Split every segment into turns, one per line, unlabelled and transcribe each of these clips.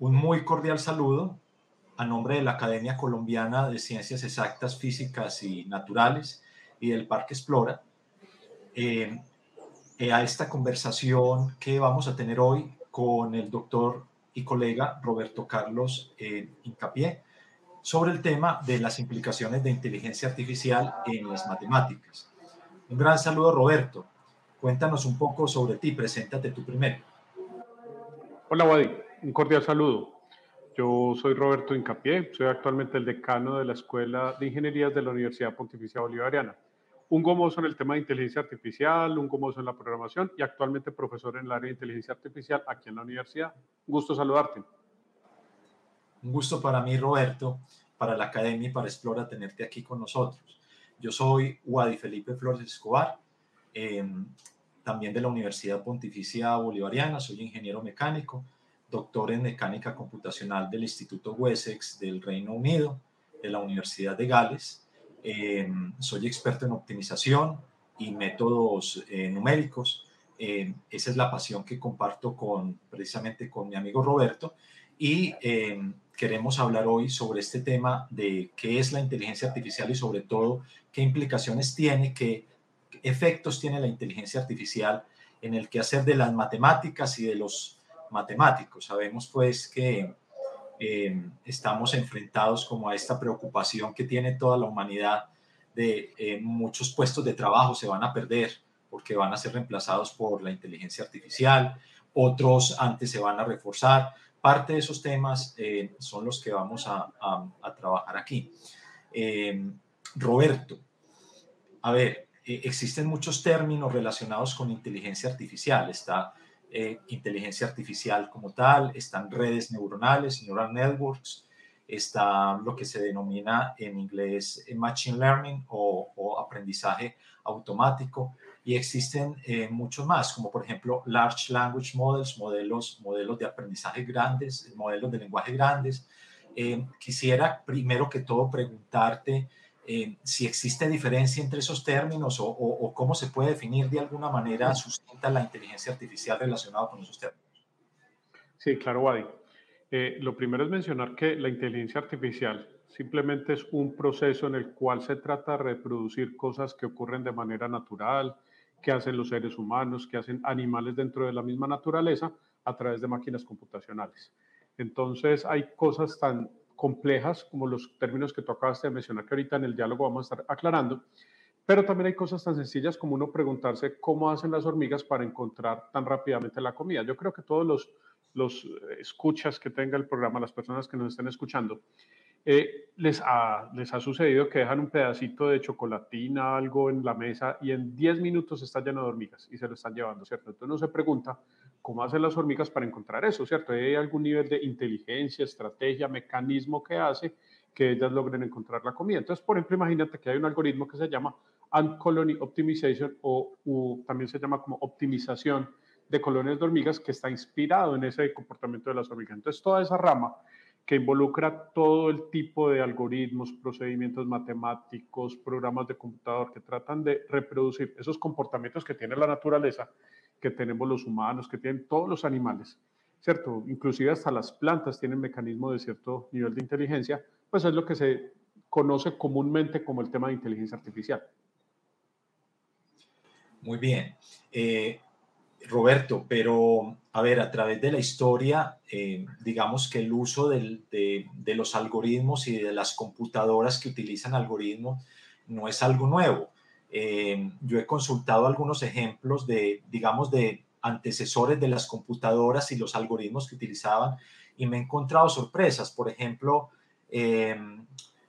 Un muy cordial saludo a nombre de la Academia Colombiana de Ciencias Exactas, Físicas y Naturales y del Parque Explora eh, eh, a esta conversación que vamos a tener hoy con el doctor y colega Roberto Carlos eh, Incapié sobre el tema de las implicaciones de inteligencia artificial en las matemáticas. Un gran saludo, Roberto. Cuéntanos un poco sobre ti, preséntate tú primero.
Hola, Wadi. Un cordial saludo. Yo soy Roberto Incapié, soy actualmente el decano de la Escuela de Ingenierías de la Universidad Pontificia Bolivariana. Un gomoso en el tema de inteligencia artificial, un gomoso en la programación y actualmente profesor en el área de inteligencia artificial aquí en la universidad. Un gusto saludarte.
Un gusto para mí, Roberto, para la Academia y para Explora tenerte aquí con nosotros. Yo soy Wadi Felipe Flores Escobar, em, también de la Universidad Pontificia Bolivariana, soy ingeniero mecánico doctor en mecánica computacional del Instituto Wessex del Reino Unido, de la Universidad de Gales. Em, soy experto en optimización y métodos eh, numéricos. Em, esa es la pasión que comparto con, precisamente con mi amigo Roberto. Y em, queremos hablar hoy sobre este tema de qué es la inteligencia artificial y sobre todo qué implicaciones tiene, qué efectos tiene la inteligencia artificial en el quehacer de las matemáticas y de los matemáticos. Sabemos pues que eh, estamos enfrentados como a esta preocupación que tiene toda la humanidad de eh, muchos puestos de trabajo se van a perder porque van a ser reemplazados por la inteligencia artificial, otros antes se van a reforzar. Parte de esos temas eh, son los que vamos a, a trabajar aquí. Roberto, a ver, existen muchos términos relacionados con inteligencia artificial. Está eh, inteligencia artificial como tal, están redes neuronales, neural networks, está lo que se denomina en inglés eh, machine learning o, aprendizaje automático y existen eh, muchos más, como por ejemplo large language models, modelos, modelos de aprendizaje grandes, modelos de lenguaje grandes. quisiera primero que todo preguntarte eh, si existe diferencia entre esos términos o, cómo se puede definir de alguna manera sustenta la inteligencia artificial relacionada con esos términos.
Sí, claro, Wadi. Eh, lo primero es mencionar que la inteligencia artificial simplemente es un proceso en el cual se trata de reproducir cosas que ocurren de manera natural, que hacen los seres humanos, que hacen animales dentro de la misma naturaleza a través de máquinas computacionales. Entonces hay cosas tan complejas, como los términos que tú acabaste de mencionar, que ahorita en el diálogo vamos a estar aclarando, pero también hay cosas tan sencillas como uno preguntarse cómo hacen las hormigas para encontrar tan rápidamente la comida. Yo creo que todos los, los escuchas que tenga el programa, las personas que nos estén escuchando, eh, les, ha, les ha sucedido que dejan un pedacito de chocolatina, algo en la mesa y en 10 minutos está lleno de hormigas y se lo están llevando, ¿cierto? Entonces uno se pregunta, ¿cómo hacen las hormigas para encontrar eso, ¿cierto? ¿Hay algún nivel de inteligencia, estrategia, mecanismo que hace que ellas logren encontrar la comida? Entonces, por ejemplo, imagínate que hay un algoritmo que se llama Ant Colony Optimization o también se llama como optimización de colonias de hormigas que está inspirado en ese comportamiento de las hormigas. Entonces, toda esa rama que involucra todo el tipo de algoritmos, procedimientos matemáticos, programas de computador que tratan de reproducir esos comportamientos que tiene la naturaleza, que tenemos los humanos, que tienen todos los animales, ¿cierto? Inclusive hasta las plantas tienen mecanismos de cierto nivel de inteligencia, pues es lo que se conoce comúnmente como el tema de inteligencia artificial.
Muy bien. Eh, Roberto, pero a ver, a través de la historia, eh, digamos que el uso de, los algoritmos y de las computadoras que utilizan algoritmos no es algo nuevo. Eh, yo he consultado algunos ejemplos de, digamos, de antecesores de las computadoras y los algoritmos que utilizaban y me he encontrado sorpresas. Por ejemplo, eh,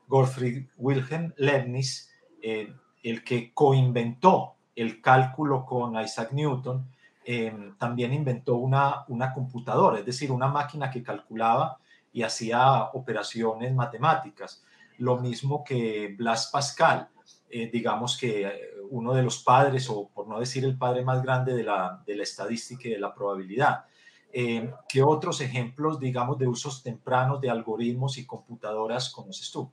Gottfried Wilhelm Leibniz, el que coinventó el cálculo con Isaac Newton, Em, también inventó una, una computadora, es decir, una máquina que calculaba y hacía operaciones matemáticas. Lo mismo que Blas Pascal, eh, digamos que eh, uno de los padres, o por no decir el padre más grande de la, de la estadística y de la probabilidad. Em, ¿Qué otros ejemplos, digamos, de usos tempranos de algoritmos y computadoras conoces tú?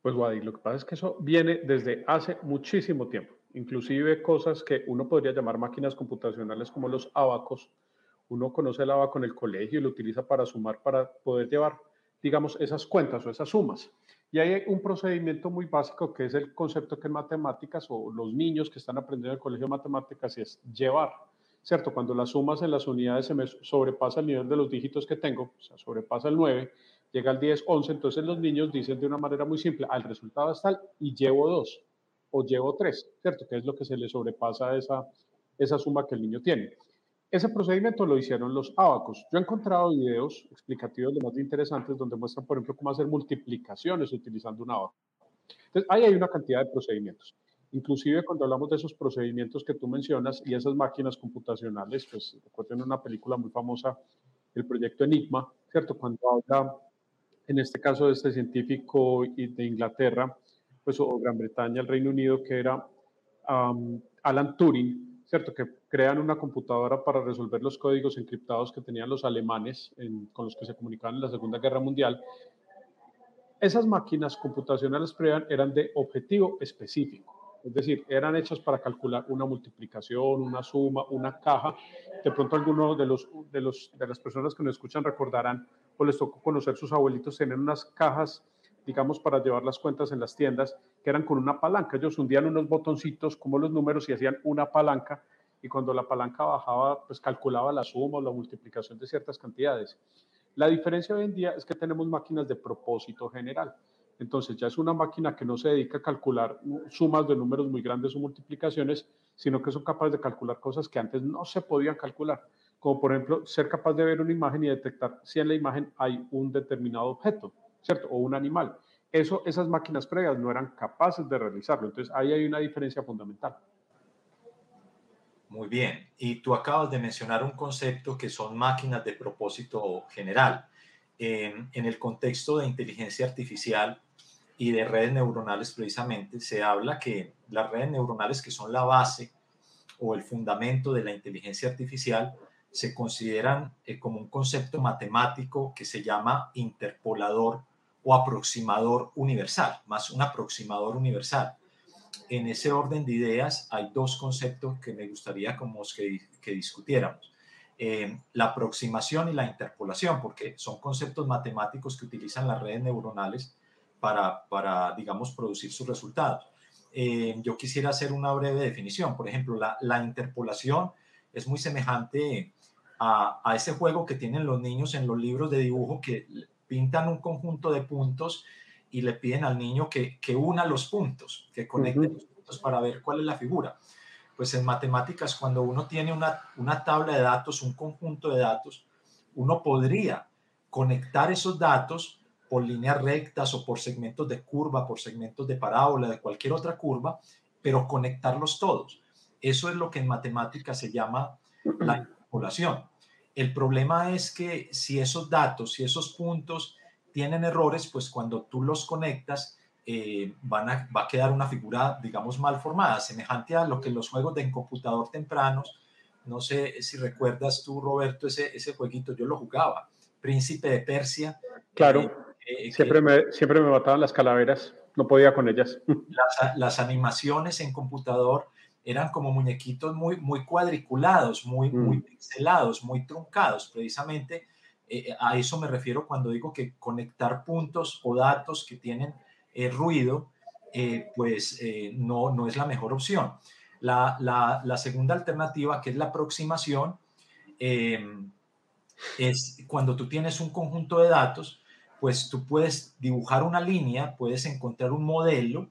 Pues, Wadi, lo que pasa es que eso viene desde hace muchísimo tiempo inclusive cosas que uno podría llamar máquinas computacionales como los abacos uno conoce el abaco en el colegio y lo utiliza para sumar, para poder llevar, digamos, esas cuentas o esas sumas. Y hay un procedimiento muy básico que es el concepto que en matemáticas o los niños que están aprendiendo en el colegio de matemáticas es llevar, ¿cierto? Cuando las sumas en las unidades se me sobrepasa el nivel de los dígitos que tengo, o sea, sobrepasa el 9, llega al 10, 11, entonces los niños dicen de una manera muy simple, al resultado es tal y llevo 2 o llevo 3, ¿cierto? Que es lo que se le sobrepasa a esa, esa suma que el niño tiene. Ese procedimiento lo hicieron los abacos. Yo he encontrado videos explicativos de más interesantes donde muestran, por ejemplo, cómo hacer multiplicaciones utilizando un abaco. Entonces, ahí hay una cantidad de procedimientos. Inclusive cuando hablamos de esos procedimientos que tú mencionas y esas máquinas computacionales, pues recuerden una película muy famosa, el proyecto Enigma, ¿cierto? Cuando habla, en este caso, de este científico de Inglaterra, pues o Gran Bretaña, el Reino Unido, que era Alan Turing, ¿cierto? Que crean una computadora para resolver los códigos encriptados que tenían los alemanes con los que se comunicaban en la Segunda Guerra Mundial. Esas máquinas computacionales eran de objetivo específico. Es decir, eran hechas para calcular una multiplicación, una suma, una caja. De pronto algunos de, los, de, los, de las personas que nos escuchan recordarán o les tocó conocer sus abuelitos tener unas cajas digamos, para llevar las cuentas en las tiendas, que eran con una palanca. Ellos hundían unos botoncitos como los números y hacían una palanca y cuando la palanca bajaba, pues calculaba la suma o la multiplicación de ciertas cantidades. La diferencia hoy en día es que tenemos máquinas de propósito general. Entonces ya es una máquina que no se dedica a calcular sumas de números muy grandes o multiplicaciones, sino que son capaces de calcular cosas que antes no se podían calcular, como por ejemplo ser capaz de ver una imagen y detectar si en la imagen hay un determinado objeto. ¿cierto? O un animal. Eso, esas máquinas previas no eran capaces de realizarlo. Entonces, ahí hay una diferencia fundamental.
Muy bien. Y tú acabas de mencionar un concepto que son máquinas de propósito general. en el contexto de inteligencia artificial y de redes neuronales precisamente, se habla que las redes neuronales que son la base o el fundamento de la inteligencia artificial se consideran eh, como un concepto matemático que se llama interpolador o aproximador universal, más un aproximador universal. En ese orden de ideas hay dos conceptos que me gustaría como que, que discutiéramos. Eh, la aproximación y la interpolación, porque son conceptos matemáticos que utilizan las redes neuronales para, para digamos, producir sus resultados. Eh, yo quisiera hacer una breve definición. Por ejemplo, la, la interpolación es muy semejante a, a, ese juego que tienen los niños en los libros de dibujo que pintan un conjunto de puntos y le piden al niño que, que una los puntos, que conecte los puntos para ver cuál es la figura. Pues en matemáticas, cuando uno tiene una, una tabla de datos, un conjunto de datos, uno podría conectar esos datos por líneas rectas o por segmentos de curva, por segmentos de parábola, de cualquier otra curva, pero conectarlos todos. Eso es lo que en matemáticas se llama la interpolación. El problema es que si esos datos, si esos puntos tienen errores, pues cuando tú los conectas, eh, van a, va a quedar una figura, digamos, mal formada, semejante a lo que los juegos de en computador tempranos, no sé si recuerdas tú, Roberto, ese, ese jueguito, yo lo jugaba, Príncipe de Persia.
Claro, eh, eh, siempre, me, siempre me mataban las calaveras, no podía con ellas.
Las, las animaciones en computador eran como muñequitos muy, muy cuadriculados, muy, muy mm. pixelados, muy truncados. Precisamente eh, a eso me refiero cuando digo que conectar puntos o datos que tienen eh, ruido, eh, pues no, no es la mejor opción. La, la, la, segunda alternativa, que es la aproximación, es cuando tú tienes un conjunto de datos, pues tú puedes dibujar una línea, puedes encontrar un modelo,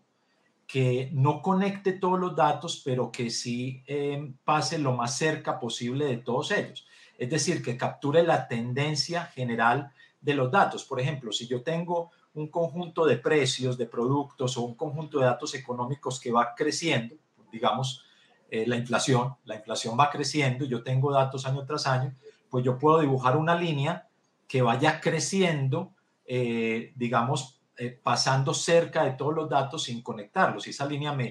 que no conecte todos los datos, pero que sí eh, pase lo más cerca posible de todos ellos. Es decir, que capture la tendencia general de los datos. Por ejemplo, si yo tengo un conjunto de precios de productos o un conjunto de datos económicos que va creciendo, digamos, eh, la inflación, la inflación va creciendo, yo tengo datos año tras año, pues yo puedo dibujar una línea que vaya creciendo, eh, digamos, eh, pasando cerca de todos los datos sin conectarlos. Y esa línea me,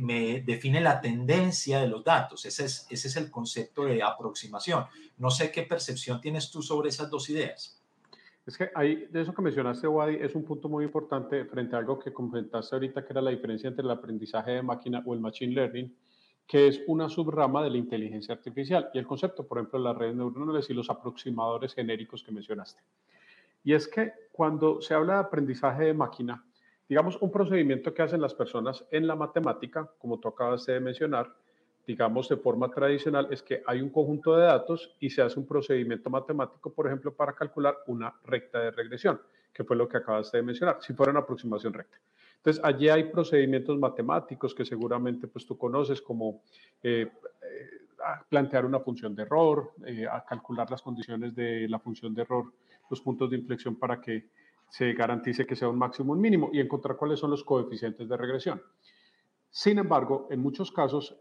me, define la tendencia de los datos. Ese es, ese es el concepto de aproximación. No sé qué percepción tienes tú sobre esas dos ideas.
Es que hay, de eso que mencionaste, Wadi, es un punto muy importante frente a algo que comentaste ahorita, que era la diferencia entre el aprendizaje de máquina o el machine learning que es una subrama de la inteligencia artificial y el concepto, por ejemplo, de las redes neuronales y los aproximadores genéricos que mencionaste. Y es que cuando se habla de aprendizaje de máquina, digamos, un procedimiento que hacen las personas en la matemática, como tú acabas de mencionar, digamos, de forma tradicional, es que hay un conjunto de datos y se hace un procedimiento matemático, por ejemplo, para calcular una recta de regresión, que fue lo que acabas de mencionar, si fuera una aproximación recta. Entonces, allí hay procedimientos matemáticos que seguramente pues, tú conoces, como eh, eh, plantear una función de error, eh, a calcular las condiciones de la función de error, los puntos de inflexión para que se garantice que sea un máximo un mínimo y encontrar cuáles son los coeficientes de regresión. Sin embargo, en muchos casos,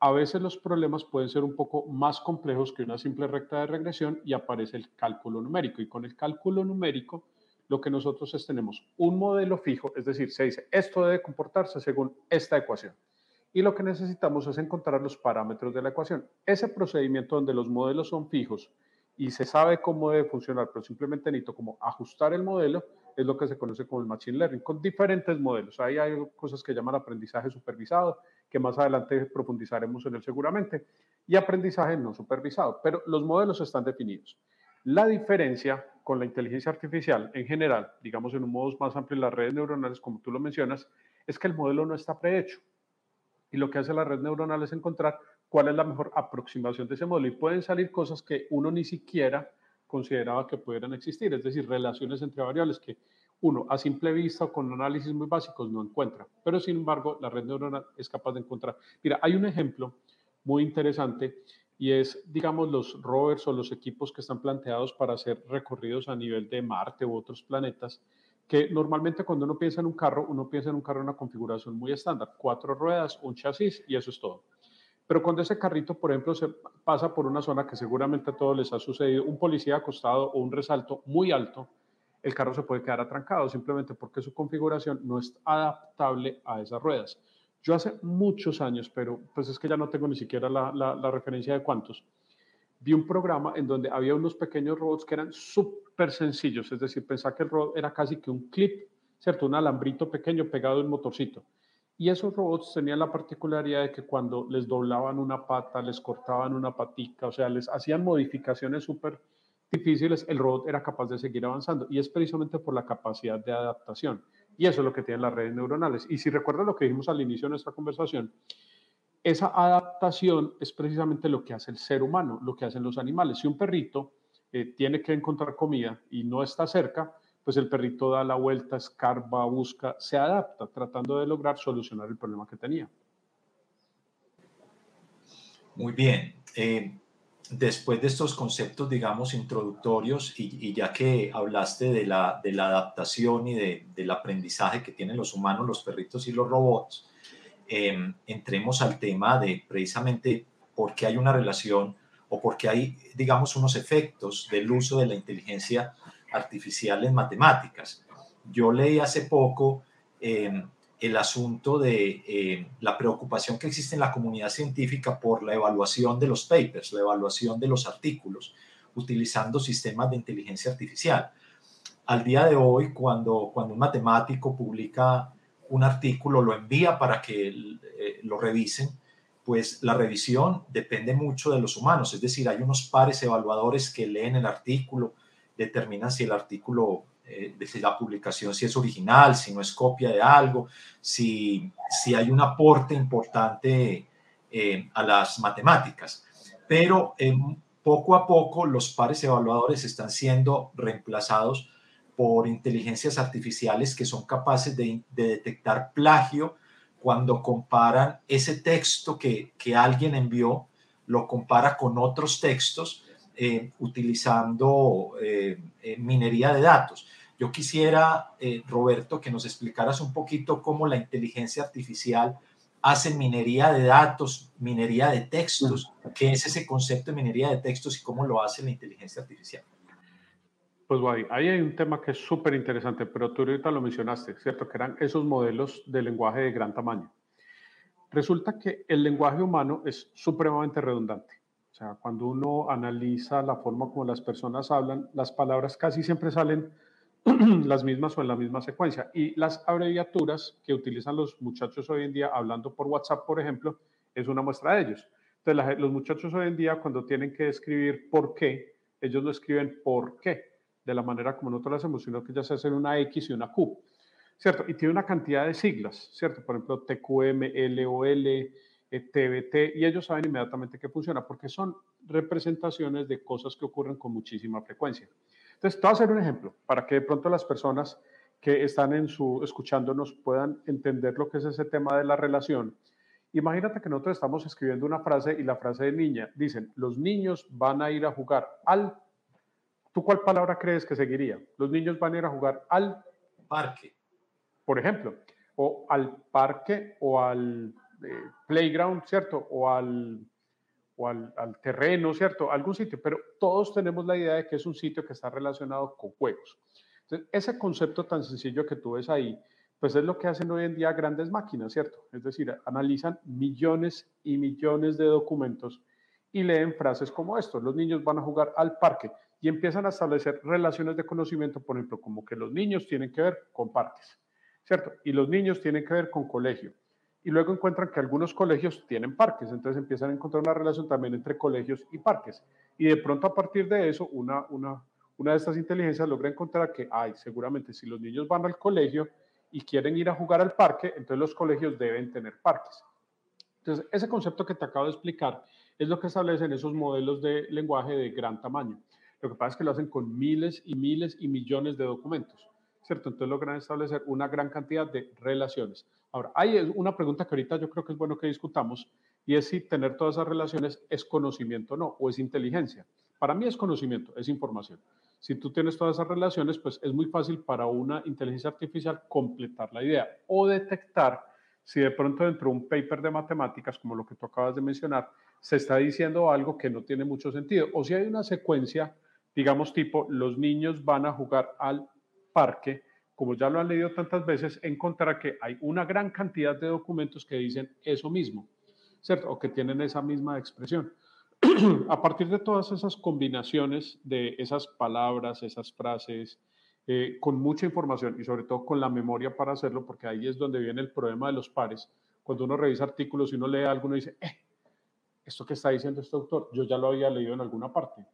a veces los problemas pueden ser un poco más complejos que una simple recta de regresión y aparece el cálculo numérico. Y con el cálculo numérico, lo que nosotros es tenemos un modelo fijo, es decir, se dice, esto debe comportarse según esta ecuación. Y lo que necesitamos es encontrar los parámetros de la ecuación. Ese procedimiento donde los modelos son fijos y se sabe cómo debe funcionar, pero simplemente necesito como ajustar el modelo, es lo que se conoce como el Machine Learning, con diferentes modelos. Ahí hay cosas que llaman aprendizaje supervisado, que más adelante profundizaremos en él seguramente, y aprendizaje no supervisado, pero los modelos están definidos. La diferencia con la inteligencia artificial en general, digamos en un modo más amplio, las redes neuronales, como tú lo mencionas, es que el modelo no está prehecho. Y lo que hace la red neuronal es encontrar cuál es la mejor aproximación de ese modelo. Y pueden salir cosas que uno ni siquiera consideraba que pudieran existir, es decir, relaciones entre variables que uno a simple vista o con análisis muy básicos no encuentra. Pero sin embargo, la red neuronal es capaz de encontrar. Mira, hay un ejemplo muy interesante y es, digamos, los rovers o los equipos que están planteados para hacer recorridos a nivel de Marte u otros planetas, que normalmente cuando uno piensa en un carro, uno piensa en un carro en una configuración muy estándar, cuatro ruedas, un chasis y eso es todo. Pero cuando ese carrito, por ejemplo, se pasa por una zona que seguramente a todos les ha sucedido, un policía acostado o un resalto muy alto, el carro se puede quedar atrancado simplemente porque su configuración no es adaptable a esas ruedas. Yo hace muchos años, pero pues es que ya no tengo ni siquiera la, referencia de cuántos, vi un programa en donde había unos pequeños robots que eran súper sencillos, es decir, pensaba que el robot era casi que un clip, ¿cierto? Un alambrito pequeño pegado en motorcito. Y esos robots tenían la particularidad de que cuando les doblaban una pata, les cortaban una patica, o sea, les hacían modificaciones súper difíciles, el robot era capaz de seguir avanzando. Y es precisamente por la capacidad de adaptación. Y eso es lo que tienen las redes neuronales. Y si recuerdas lo que dijimos al inicio de nuestra conversación, esa adaptación es precisamente lo que hace el ser humano, lo que hacen los animales. Si un perrito eh, tiene que encontrar comida y no está cerca, pues el perrito da la vuelta, escarba, busca, se adapta, tratando de lograr solucionar el problema que tenía.
Muy bien. Eh, después de estos conceptos, digamos, introductorios, y, ya que hablaste de la, de la adaptación y de, del aprendizaje que tienen los humanos, los perritos y los robots, em, entremos al tema de precisamente por qué hay una relación o por qué hay, digamos, unos efectos del uso de la inteligencia artificial en matemáticas. Yo leí hace poco em, el asunto de em, la preocupación que existe en la comunidad científica por la evaluación de los papers, la evaluación de los artículos, utilizando sistemas de inteligencia artificial. Al día de hoy, cuando, cuando un matemático publica un artículo, lo envía para que eh, lo revisen, pues la revisión depende mucho de los humanos, es decir, hay unos pares evaluadores que leen el artículo, determina si el artículo, eh, la publicación, si es original, si no es copia de algo, si, si hay un aporte importante eh, a las matemáticas. Pero eh, poco a poco los pares evaluadores están siendo reemplazados por inteligencias artificiales que son capaces de, de detectar plagio cuando comparan ese texto que, que alguien envió, lo compara con otros textos eh, utilizando eh, eh, minería de datos. Yo quisiera, Roberto, que nos explicaras un poquito cómo la inteligencia artificial hace minería de datos, minería de textos, qué es ese concepto de minería de textos y cómo lo hace la inteligencia artificial.
Pues guay, ahí hay un tema que es súper interesante, pero tú ahorita lo mencionaste, ¿cierto? Que eran esos modelos de lenguaje de gran tamaño. Resulta que el lenguaje humano es supremamente redundante. O sea, cuando uno analiza la forma como las personas hablan, las palabras casi siempre salen las mismas o en la misma secuencia. Y las abreviaturas que utilizan los muchachos hoy en día hablando por WhatsApp, por ejemplo, es una muestra de ellos. Entonces, los muchachos hoy en día, cuando tienen que escribir por qué, ellos lo escriben por qué, de la manera como nosotros lo hacemos, que ya se hacen una X y una Q, ¿cierto? Y tiene una cantidad de siglas, ¿cierto? Por ejemplo, TQM, LOL, TBT, eh, y ellos saben inmediatamente que funciona, porque son representaciones de cosas que ocurren con muchísima frecuencia. Entonces, te voy a hacer un ejemplo para que de pronto las personas que están en su, escuchándonos puedan entender lo que es ese tema de la relación. Imagínate que nosotros estamos escribiendo una frase y la frase de niña dicen, los niños van a ir a jugar al... ¿Tú cuál palabra crees que seguiría? Los niños van a ir a jugar al
parque,
por ejemplo, o al parque o al playground, ¿cierto? O al o al, terreno, ¿cierto? Algún sitio, pero todos tenemos la idea de que es un sitio que está relacionado con juegos. Entonces, ese concepto tan sencillo que tú ves ahí, pues es lo que hacen hoy en día grandes máquinas, ¿cierto? Es decir, analizan millones y millones de documentos y leen frases como esto, los niños van a jugar al parque y empiezan a establecer relaciones de conocimiento, por ejemplo, como que los niños tienen que ver con parques, ¿cierto? Y los niños tienen que ver con colegio y luego encuentran que algunos colegios tienen parques, entonces empiezan a encontrar una relación también entre colegios y parques. Y de pronto a partir de eso, una, una, una de estas inteligencias logra encontrar que, ay, seguramente si los niños van al colegio y quieren ir a jugar al parque, entonces los colegios deben tener parques. Entonces, ese concepto que te acabo de explicar es lo que establecen esos modelos de lenguaje de gran tamaño. Lo que pasa es que lo hacen con miles y miles y millones de documentos. ¿cierto? Entonces logran establecer una gran cantidad de relaciones. Ahora, hay una pregunta que ahorita yo creo que es bueno que discutamos y es si tener todas esas relaciones es conocimiento o no, o es inteligencia. Para mí es conocimiento, es información. Si tú tienes todas esas relaciones, pues es muy fácil para una inteligencia artificial completar la idea o detectar si de pronto dentro de un paper de matemáticas, como lo que tú acabas de mencionar, se está diciendo algo que no tiene mucho sentido, o si hay una secuencia, digamos tipo, los niños van a jugar al parque, como ya lo han leído tantas veces, encontrará que hay una gran cantidad de documentos que dicen eso mismo, ¿cierto? O que tienen esa misma expresión. a partir de todas esas combinaciones de esas palabras, esas frases, eh, con mucha información y sobre todo con la memoria para hacerlo, porque ahí es donde viene el problema de los pares. Cuando uno revisa artículos y uno lee algo, uno dice, eh, esto que está diciendo este autor, yo ya lo había leído en alguna parte.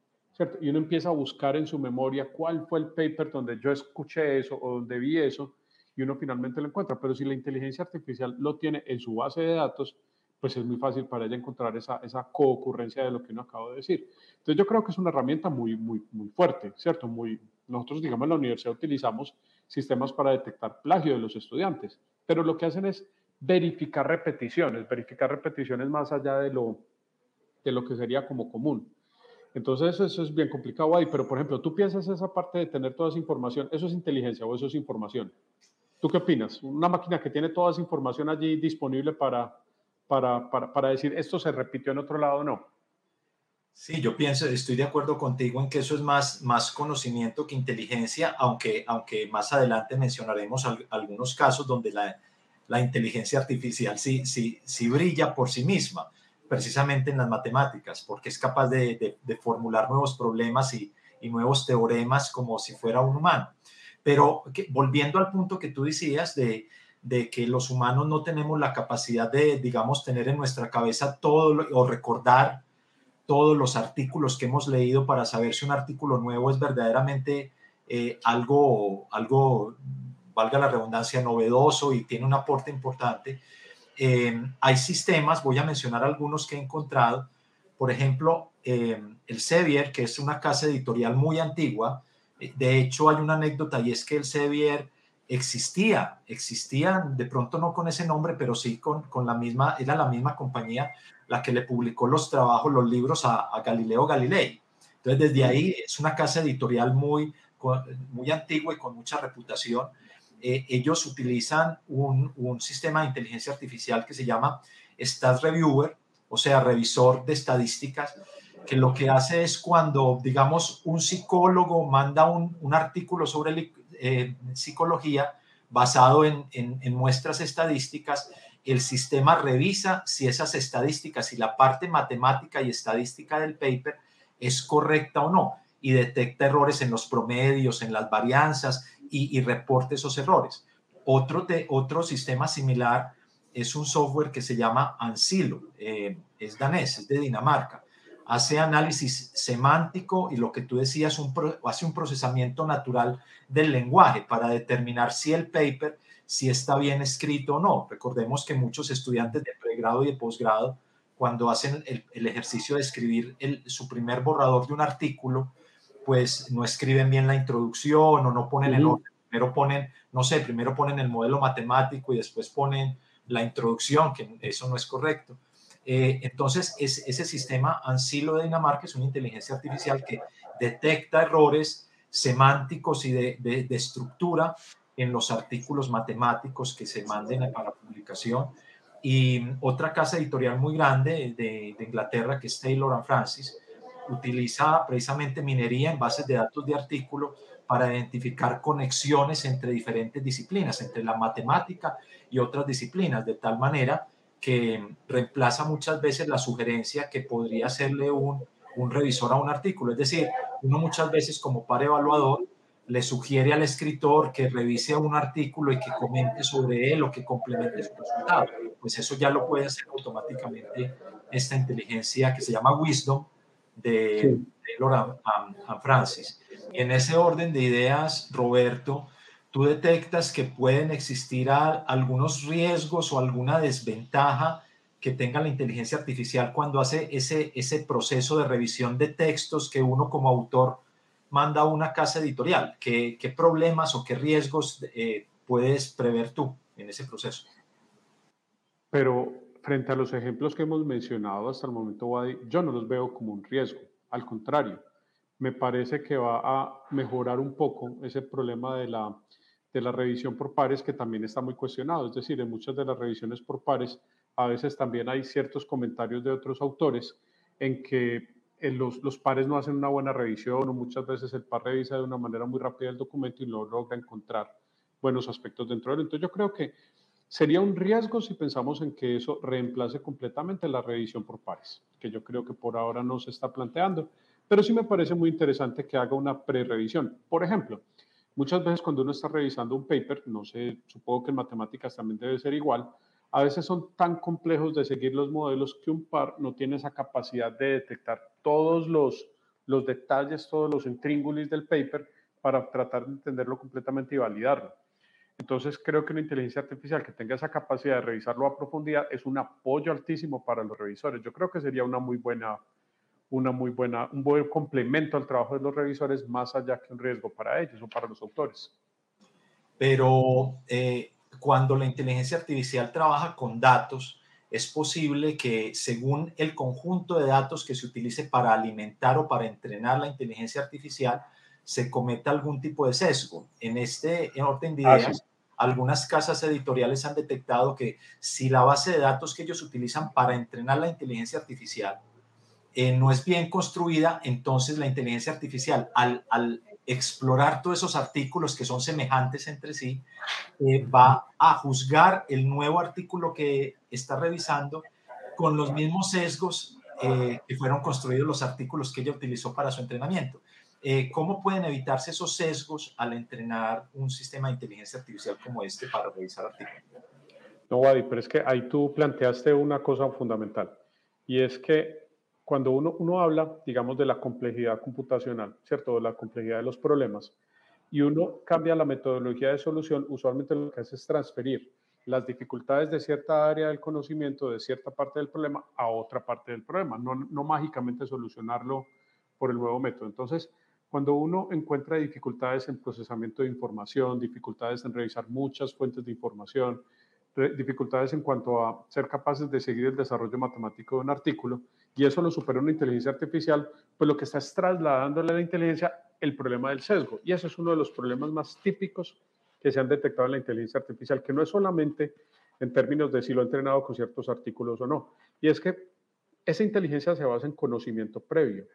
Y uno empieza a buscar en su memoria cuál fue el paper donde yo escuché eso o donde vi eso y uno finalmente lo encuentra. Pero si la inteligencia artificial lo tiene en su base de datos, pues es muy fácil para ella encontrar esa, esa coocurrencia de lo que uno acaba de decir. Entonces yo creo que es una herramienta muy, muy, muy fuerte, ¿cierto? Muy, nosotros, digamos, en la universidad utilizamos sistemas para detectar plagio de los estudiantes, pero lo que hacen es verificar repeticiones, verificar repeticiones más allá de lo, de lo que sería como común. Entonces eso es bien complicado ahí, pero por ejemplo, tú piensas esa parte de tener toda esa información, ¿eso es inteligencia o eso es información? ¿Tú qué opinas? Una máquina que tiene toda esa información allí disponible para, para, para, para decir esto se repitió en otro lado o no.
Sí, yo pienso, estoy de acuerdo contigo en que eso es más, más conocimiento que inteligencia, aunque, aunque más adelante mencionaremos algunos casos donde la, la inteligencia artificial sí, sí, sí brilla por sí misma precisamente en las matemáticas, porque es capaz de, formular nuevos problemas y, nuevos teoremas como si fuera un humano. Pero volviendo al punto que tú decías de, que los humanos no tenemos la capacidad de, digamos, tener en nuestra cabeza todo o recordar todos los artículos que hemos leído para saber si un artículo nuevo es verdaderamente eh, algo, algo, valga la redundancia, novedoso y tiene un aporte importante. Em, hay sistemas, voy a mencionar algunos que he encontrado. Por ejemplo, em, el Sevier, que es una casa editorial muy antigua. Eh, de hecho, hay una anécdota y es que el Sevier existía, existía de pronto no con ese nombre, pero sí con, con la misma, era la misma compañía la que le publicó los trabajos, los libros a, a Galileo Galilei. Entonces, desde ahí es una casa editorial muy, muy antigua y con mucha reputación. Eh, ellos utilizan un, sistema de inteligencia artificial que se llama Stat Reviewer, o sea, revisor de estadísticas, que lo que hace es cuando, digamos, un psicólogo manda un, un artículo sobre eh, psicología basado en, en, en, muestras estadísticas, el sistema revisa si esas estadísticas, si la parte matemática y estadística del paper es correcta o no, y detecta errores en los promedios, en las varianzas y, reporte esos errores. Otro, de, otro sistema similar es un software que se llama Ansilo, eh, es danés, es de Dinamarca. Hace análisis semántico y lo que tú decías, un hace un procesamiento natural del lenguaje para determinar si el paper, si está bien escrito o no. Recordemos que muchos estudiantes de pregrado y de posgrado, cuando hacen el, ejercicio de escribir su primer borrador de un artículo, pues no escriben bien la introducción o no ponen el orden. Primero ponen, no sé, primero ponen el modelo matemático y después ponen la introducción, que eso no es correcto. Eh, entonces, es, ese sistema ANSILO de Dinamarca es una inteligencia artificial que detecta errores semánticos y de, estructura en los artículos matemáticos que se manden para publicación. Y otra casa editorial muy grande de, de Inglaterra, que es Taylor and Francis, utiliza precisamente minería en bases de datos de artículo para identificar conexiones entre diferentes disciplinas, entre la matemática y otras disciplinas, de tal manera que reemplaza muchas veces la sugerencia que podría hacerle un, un revisor a un artículo. Es decir, uno muchas veces como par evaluador le sugiere al escritor que revise un artículo y que comente sobre él o que complemente su resultado. Pues eso ya lo puede hacer automáticamente esta inteligencia que se llama Wisdom de Taylor Francis. Y en ese orden de ideas, Roberto, tú detectas que pueden existir algunos riesgos o alguna desventaja que tenga la inteligencia artificial cuando hace ese, ese proceso de revisión de textos que uno como autor manda a una casa editorial. ¿Qué, qué problemas o qué riesgos eh, puedes prever tú en ese proceso?
Pero frente a los ejemplos que hemos mencionado hasta el momento, yo no los veo como un riesgo. Al contrario, me parece que va a mejorar un poco ese problema de la de la revisión por pares que también está muy cuestionado. Es decir, en muchas de las revisiones por pares a veces también hay ciertos comentarios de otros autores en que eh, los, los, pares no hacen una buena revisión o muchas veces el par revisa de una manera muy rápida el documento y no logra encontrar buenos aspectos dentro de él. Entonces yo creo que sería un riesgo si pensamos en que eso reemplace completamente la revisión por pares, que yo creo que por ahora no se está planteando, pero sí me parece muy interesante que haga una pre-revisión. Por ejemplo, Muchas veces cuando uno está revisando un paper, no sé, supongo que en matemáticas también debe ser igual, a veces son tan complejos de seguir los modelos que un par no tiene esa capacidad de detectar todos los, los detalles, todos los intríngulis del paper para tratar de entenderlo completamente y validarlo. Entonces creo que una inteligencia artificial que tenga esa capacidad de revisarlo a profundidad es un apoyo altísimo para los revisores. Yo creo que sería una muy buena una muy buena, un buen complemento al trabajo de los revisores, más allá que un riesgo para ellos o para los autores.
Pero eh, cuando la inteligencia artificial trabaja con datos, es posible que según el conjunto de datos que se utilice para alimentar o para entrenar la inteligencia artificial, se cometa algún tipo de sesgo. En este orden de ah, ideas, algunas casas editoriales han detectado que si la base de datos que ellos utilizan para entrenar la inteligencia artificial eh, no es bien construida, entonces la inteligencia artificial, al, explorar todos esos artículos que son semejantes entre sí, eh, va a juzgar el nuevo artículo que está revisando con los mismos sesgos eh, que fueron construidos los artículos que ella utilizó para su entrenamiento. ¿Cómo pueden evitarse esos sesgos al entrenar un sistema de inteligencia artificial como este para revisar artículos?
No, Wadi, pero es que ahí tú planteaste una cosa fundamental y es que cuando uno, uno habla, digamos, de la complejidad computacional, ¿cierto? De la complejidad de los problemas, y uno cambia la metodología de solución, usualmente lo que hace es transferir las dificultades de cierta área del conocimiento, de cierta parte del problema, a otra parte del problema, no, no mágicamente solucionarlo por el nuevo método. Entonces, cuando uno encuentra dificultades en procesamiento de información, dificultades en revisar muchas fuentes de información, dificultades en cuanto a ser capaces de seguir el desarrollo matemático de un artículo, y eso lo supera una inteligencia artificial, pues lo que está es trasladándole a la inteligencia el problema del sesgo. Y ese es uno de los problemas más típicos que se han detectado en la inteligencia artificial, que no es solamente en términos de si lo ha entrenado con ciertos artículos o no. Y es que esa inteligencia se basa en conocimiento previo,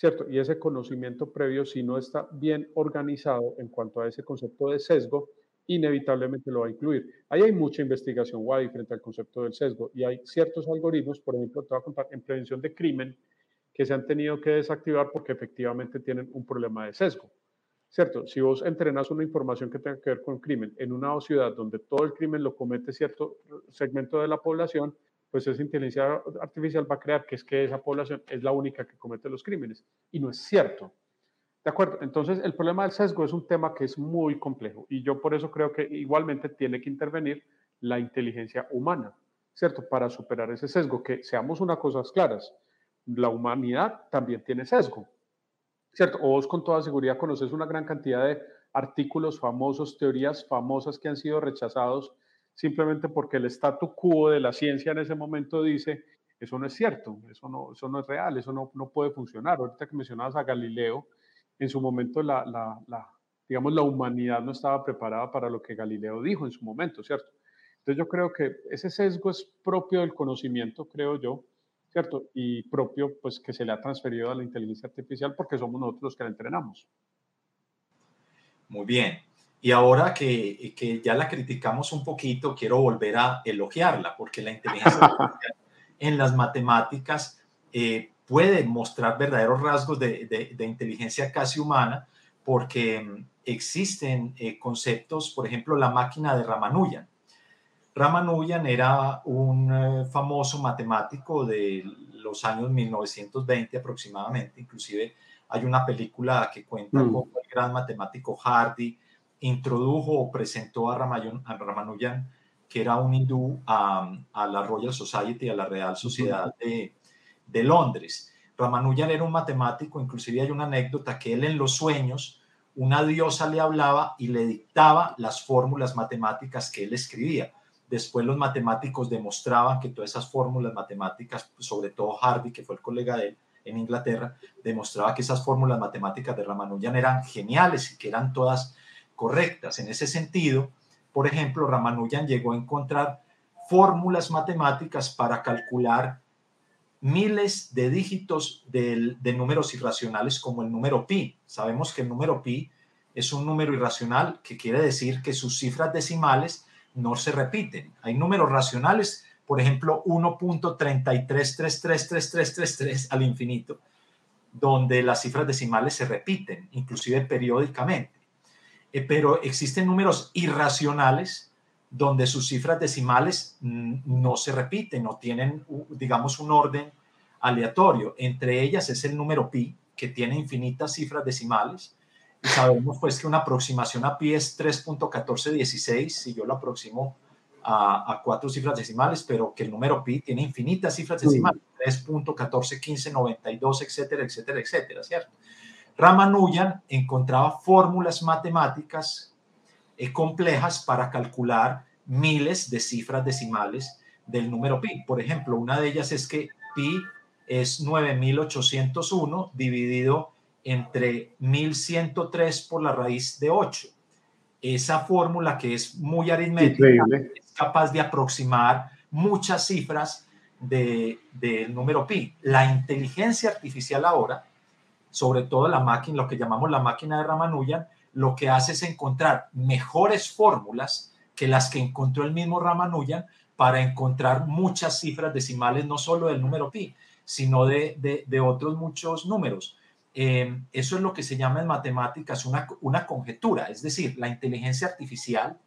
¿cierto? Y ese conocimiento previo, si no está bien organizado en cuanto a ese concepto de sesgo, inevitablemente lo va a incluir. Ahí hay mucha investigación guay frente al concepto del sesgo y hay ciertos algoritmos, por ejemplo, en prevención de crimen, que se han tenido que desactivar porque efectivamente tienen un problema de sesgo. ¿cierto? Si vos entrenas una información que tenga que ver con crimen en una ciudad donde todo el crimen lo comete cierto segmento de la población, pues esa inteligencia artificial va a crear que es que esa población es la única que comete los crímenes. Y no es cierto. ¿De acuerdo? Entonces, el problema del sesgo es un tema que es muy complejo y yo por eso creo que igualmente tiene que intervenir la inteligencia humana, ¿cierto? Para superar ese sesgo, que seamos unas cosas claras, la humanidad también tiene sesgo, ¿cierto? O vos con toda seguridad conoces una gran cantidad de artículos famosos, teorías famosas que han sido rechazados simplemente porque el statu quo de la ciencia en ese momento dice, eso no es cierto, eso no, eso no es real, eso no, no puede funcionar. Ahorita que mencionabas a Galileo, en su momento la, la, la, digamos, la humanidad no estaba preparada para lo que Galileo dijo en su momento, ¿cierto? Entonces yo creo que ese sesgo es propio del conocimiento, creo yo, ¿cierto? Y propio, pues, que se le ha transferido a la inteligencia artificial porque somos nosotros los que la entrenamos.
Muy bien. Y ahora que, que ya la criticamos un poquito, quiero volver a elogiarla, porque la inteligencia artificial en las matemáticas eh, puede mostrar verdaderos rasgos de, de, inteligencia casi humana porque mm, existen eh, conceptos, por ejemplo, la máquina de Ramanujan. Ramanujan era un eh, famoso matemático de los años 1920 aproximadamente, inclusive hay una película que cuenta mm. cómo el gran matemático Hardy introdujo o presentó a, Ramanujan, que era un hindú, a, a la Royal Society, a la Real Sociedad de, de Londres. Ramanujan era un matemático, inclusive hay una anécdota que él en los sueños, una diosa le hablaba y le dictaba las fórmulas matemáticas que él escribía. Después los matemáticos demostraban que todas esas fórmulas matemáticas, sobre todo Harvey, que fue el colega de él en Inglaterra, demostraba que esas fórmulas matemáticas de Ramanujan eran geniales y que eran todas correctas. En ese sentido, por ejemplo, Ramanujan llegó a encontrar fórmulas matemáticas para calcular miles de dígitos de, números irracionales como el número pi. Sabemos que el número pi es un número irracional que quiere decir que sus cifras decimales no se repiten. Hay números racionales, por ejemplo, 1.33333333 al infinito, donde las cifras decimales se repiten, inclusive periódicamente. Eh, pero existen números irracionales donde sus cifras decimales no se repiten, no tienen, digamos, un orden aleatorio. Entre ellas es el número pi, que tiene infinitas cifras decimales. Y sabemos pues que una aproximación a pi es 3.1416, si yo lo aproximo a, a, cuatro cifras decimales, pero que el número pi tiene infinitas cifras decimales, 3.141592, etcétera, etcétera, etcétera, ¿cierto? Ramanujan encontraba fórmulas matemáticas eh, complejas para calcular miles de cifras decimales del número pi. Por ejemplo, una de ellas es que pi es 9801 dividido entre 1103 por la raíz de 8. Esa fórmula que es muy aritmética es capaz de aproximar muchas cifras del número pi. La inteligencia artificial ahora, sobre todo la máquina, lo que llamamos la máquina de Ramanujan, lo que hace es encontrar mejores fórmulas que las que encontró el mismo Ramanujan para encontrar muchas cifras decimales, no solo del número pi, sino de, otros muchos números. Eh, eso es lo que se llama en matemáticas una, una conjetura, es decir, la inteligencia artificial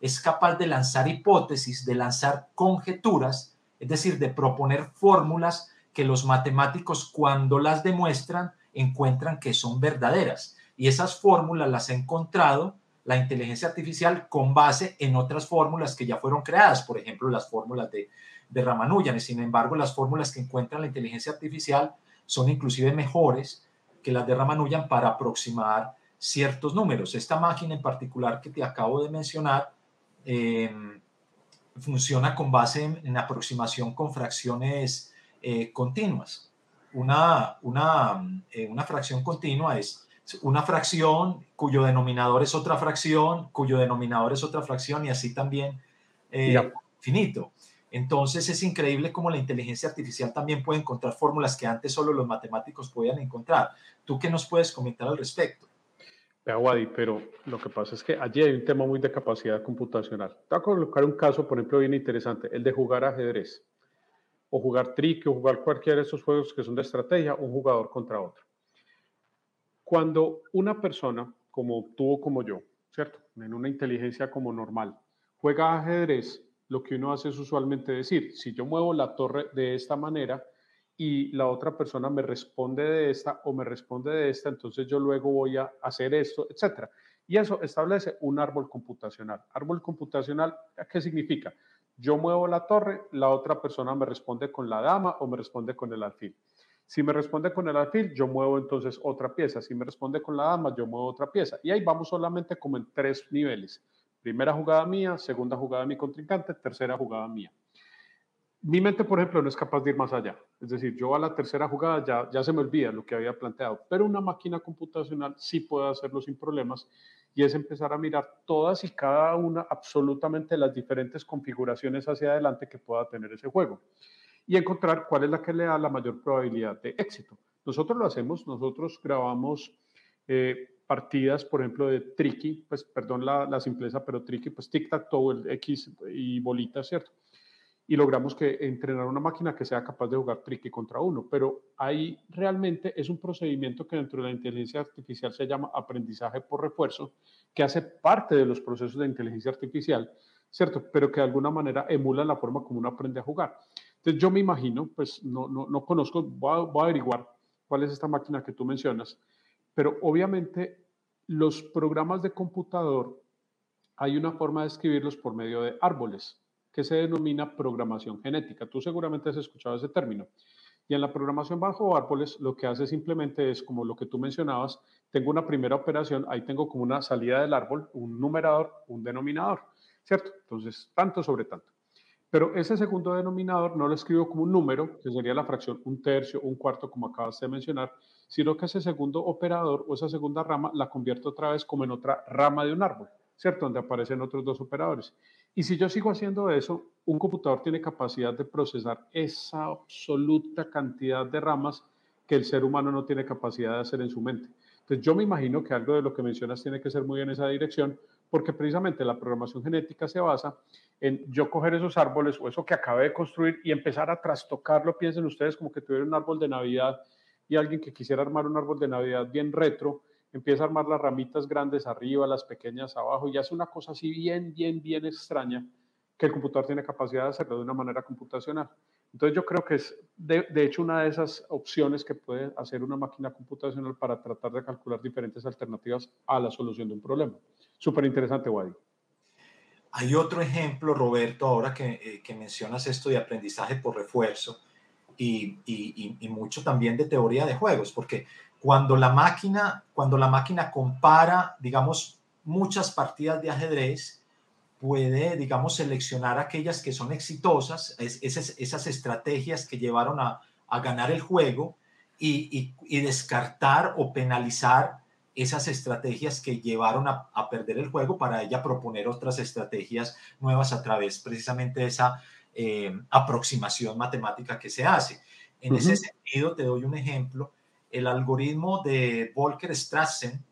es capaz de lanzar hipótesis, de lanzar conjeturas, es decir, de proponer fórmulas que los matemáticos cuando las demuestran encuentran que son verdaderas y esas fórmulas las ha encontrado la inteligencia artificial con base en otras fórmulas que ya fueron creadas, por ejemplo, las fórmulas de, de Ramanujan. Sin embargo, las fórmulas que encuentra la inteligencia artificial son inclusive mejores que las de Ramanujan para aproximar ciertos números. Esta máquina en particular que te acabo de mencionar em, funciona con base en, aproximación con fracciones eh, continuas. Una, una, eh, una fracción continua es una fracción cuyo denominador es otra fracción, cuyo denominador es otra fracción y así también eh, finito. Entonces es increíble cómo la inteligencia artificial también puede encontrar fórmulas que antes solo los matemáticos podían encontrar. ¿Tú qué nos puedes comentar al respecto?
Vea, Wadi, pero lo que pasa es que allí hay un tema muy de capacidad computacional. Te voy a colocar un caso, por ejemplo, bien interesante, el de jugar ajedrez, o jugar trique, o jugar cualquiera de esos juegos que son de estrategia, un jugador contra otro. Cuando una persona como tú como yo, ¿cierto? En una inteligencia como normal. Juega ajedrez, lo que uno hace es usualmente decir, si yo muevo la torre de esta manera y la otra persona me responde de esta o me responde de esta, entonces yo luego voy a hacer esto, etcétera. Y eso establece un árbol computacional. Árbol computacional, ¿qué significa? Yo muevo la torre, la otra persona me responde con la dama o me responde con el alfil. Si me responde con el alfil, yo muevo entonces otra pieza. Si me responde con la dama, yo muevo otra pieza. Y ahí vamos solamente como en tres niveles. Primera jugada mía, segunda jugada de mi contrincante, tercera jugada mía. Mi mente, por ejemplo, no es capaz de ir más allá. Es decir, yo a la tercera jugada ya, se me olvida lo que había planteado, pero una máquina computacional sí puede hacerlo sin problemas y es empezar a mirar todas y cada una, absolutamente las diferentes configuraciones hacia adelante que pueda tener ese juego y encontrar cuál es la que le da la mayor probabilidad de éxito. Nosotros lo hacemos, nosotros grabamos eh, partidas, por ejemplo, de tricky, pues perdón la, la simpleza, pero tricky, pues tic-tac-toe, X y bolita, ¿cierto? Y logramos que entrenar una máquina que sea capaz de jugar tricky contra uno, pero ahí realmente es un procedimiento que dentro de la inteligencia artificial se llama aprendizaje por refuerzo, que hace parte de los procesos de inteligencia artificial, ¿cierto? Pero que de alguna manera emula la forma como uno aprende a jugar. Entonces yo me imagino, pues no, no, no conozco, voy a, averiguar cuál es esta máquina que tú mencionas, pero obviamente los programas de computador hay una forma de escribirlos por medio de árboles, que se denomina programación genética. Tú seguramente has escuchado ese término. Y en la programación bajo árboles lo que hace simplemente es como lo que tú mencionabas, tengo una primera operación, ahí tengo como una salida del árbol, un numerador, un denominador, ¿cierto? Entonces, tanto sobre tanto. Pero ese segundo denominador no lo escribo como un número, que sería la fracción un tercio, un cuarto, como acabas de mencionar, sino que ese segundo operador o esa segunda rama la convierto otra vez como en otra rama de un árbol, ¿cierto? Donde aparecen otros dos operadores. Y si yo sigo haciendo eso, un computador tiene capacidad de procesar esa absoluta cantidad de ramas que el ser humano no tiene capacidad de hacer en su mente. Entonces yo me imagino que algo de lo que mencionas tiene que ser muy en esa dirección, porque precisamente la programación genética se basa en yo coger esos árboles o eso que acabé de construir y empezar a trastocarlo. Piensen ustedes como que tuvieran un árbol de Navidad y alguien que quisiera armar un árbol de Navidad bien retro, empieza a armar las ramitas grandes arriba, las pequeñas abajo y hace una cosa así bien, bien, bien extraña que el computador tiene capacidad de hacerlo de una manera computacional. Entonces yo creo que es de, de, hecho una de esas opciones que puede hacer una máquina computacional para tratar de calcular diferentes alternativas a la solución de un problema. Súper interesante, Wadi.
Hay otro ejemplo, Roberto, ahora que, eh, que, mencionas esto de aprendizaje por refuerzo y, y, y, mucho también de teoría de juegos, porque cuando la máquina, cuando la máquina compara, digamos, muchas partidas de ajedrez, puede, digamos, seleccionar aquellas que son exitosas, esas, esas estrategias que llevaron a, a ganar el juego y, y, descartar o penalizar esas estrategias que llevaron a, perder el juego para ella proponer otras estrategias nuevas a través precisamente de esa eh, aproximación matemática que se hace. En ese sentido, te doy un ejemplo. El algoritmo de Volcker-Strassen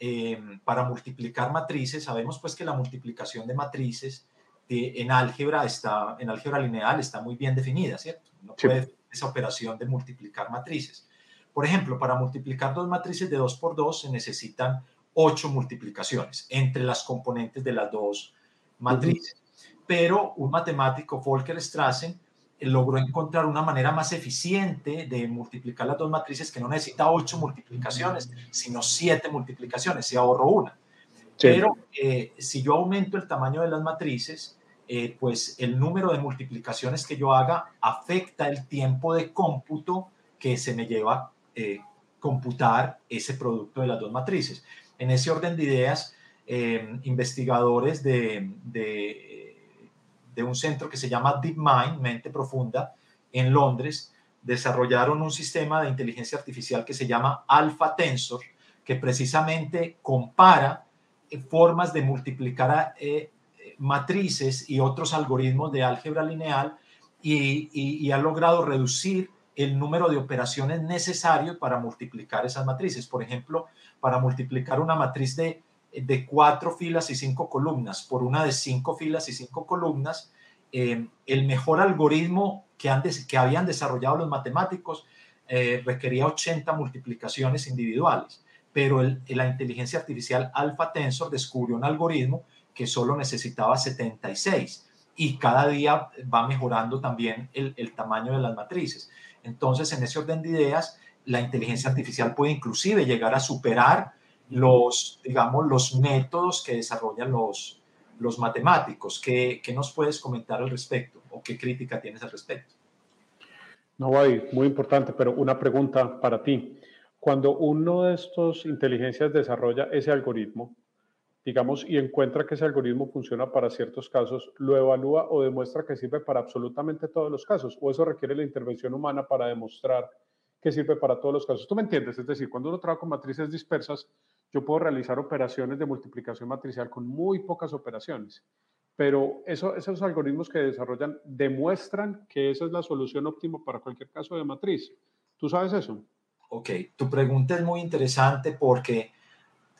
eh, para multiplicar matrices, sabemos pues que la multiplicación de matrices en álgebra está, en álgebra lineal está muy bien definida, ¿cierto? No puede esa operación de multiplicar matrices. Por ejemplo, para multiplicar dos matrices de 2 por 2 se necesitan ocho multiplicaciones entre las componentes de las dos matrices. Pero un matemático, Volker Strassen, logró encontrar una manera más eficiente de multiplicar las dos matrices que no necesita ocho multiplicaciones, sino siete multiplicaciones, se ahorró una. Pero eh, si yo aumento el tamaño de las matrices, eh, pues el número de multiplicaciones que yo haga afecta el tiempo de cómputo que se me lleva eh, computar ese producto de las dos matrices. En ese orden de ideas, eh, investigadores de, de, un centro que se llama DeepMind, Mente Profunda, en Londres, desarrollaron un sistema de inteligencia artificial que se llama Alpha Tensor, que precisamente compara eh, formas de multiplicar matrices y otros algoritmos de álgebra lineal y, y ha logrado reducir el número de operaciones necesarios para multiplicar esas matrices. Por ejemplo, para multiplicar una matriz de, de cuatro filas y cinco columnas por una de cinco filas y cinco columnas, eh, el mejor algoritmo que, han que habían desarrollado los matemáticos eh, requería 80 multiplicaciones individuales. pero la inteligencia artificial Alpha Tensor descubrió un algoritmo que solo necesitaba 76 y cada día va mejorando también el, el tamaño de las matrices. Entonces, en ese orden de ideas, la inteligencia artificial puede inclusive llegar a superar los, digamos, los métodos que desarrollan los, los matemáticos. ¿Qué, ¿Qué, nos puedes comentar al respecto o qué crítica tienes al respecto?
No, hay muy importante, pero una pregunta para ti. Cuando uno de estos inteligencias desarrolla ese algoritmo, digamos, y encuentra que ese algoritmo funciona para ciertos casos, ¿lo evalúa o demuestra que sirve para absolutamente todos los casos? ¿O eso requiere la intervención humana para demostrar que sirve para todos los casos? ¿Tú me entiendes? Es decir, cuando uno trabaja con matrices dispersas, yo puedo realizar operaciones de multiplicación matricial con muy pocas operaciones, pero eso, esos algoritmos que desarrollan demuestran que esa es la solución óptima para cualquier caso de matriz. ¿Tú sabes eso?
Ok, tu pregunta es muy interesante porque,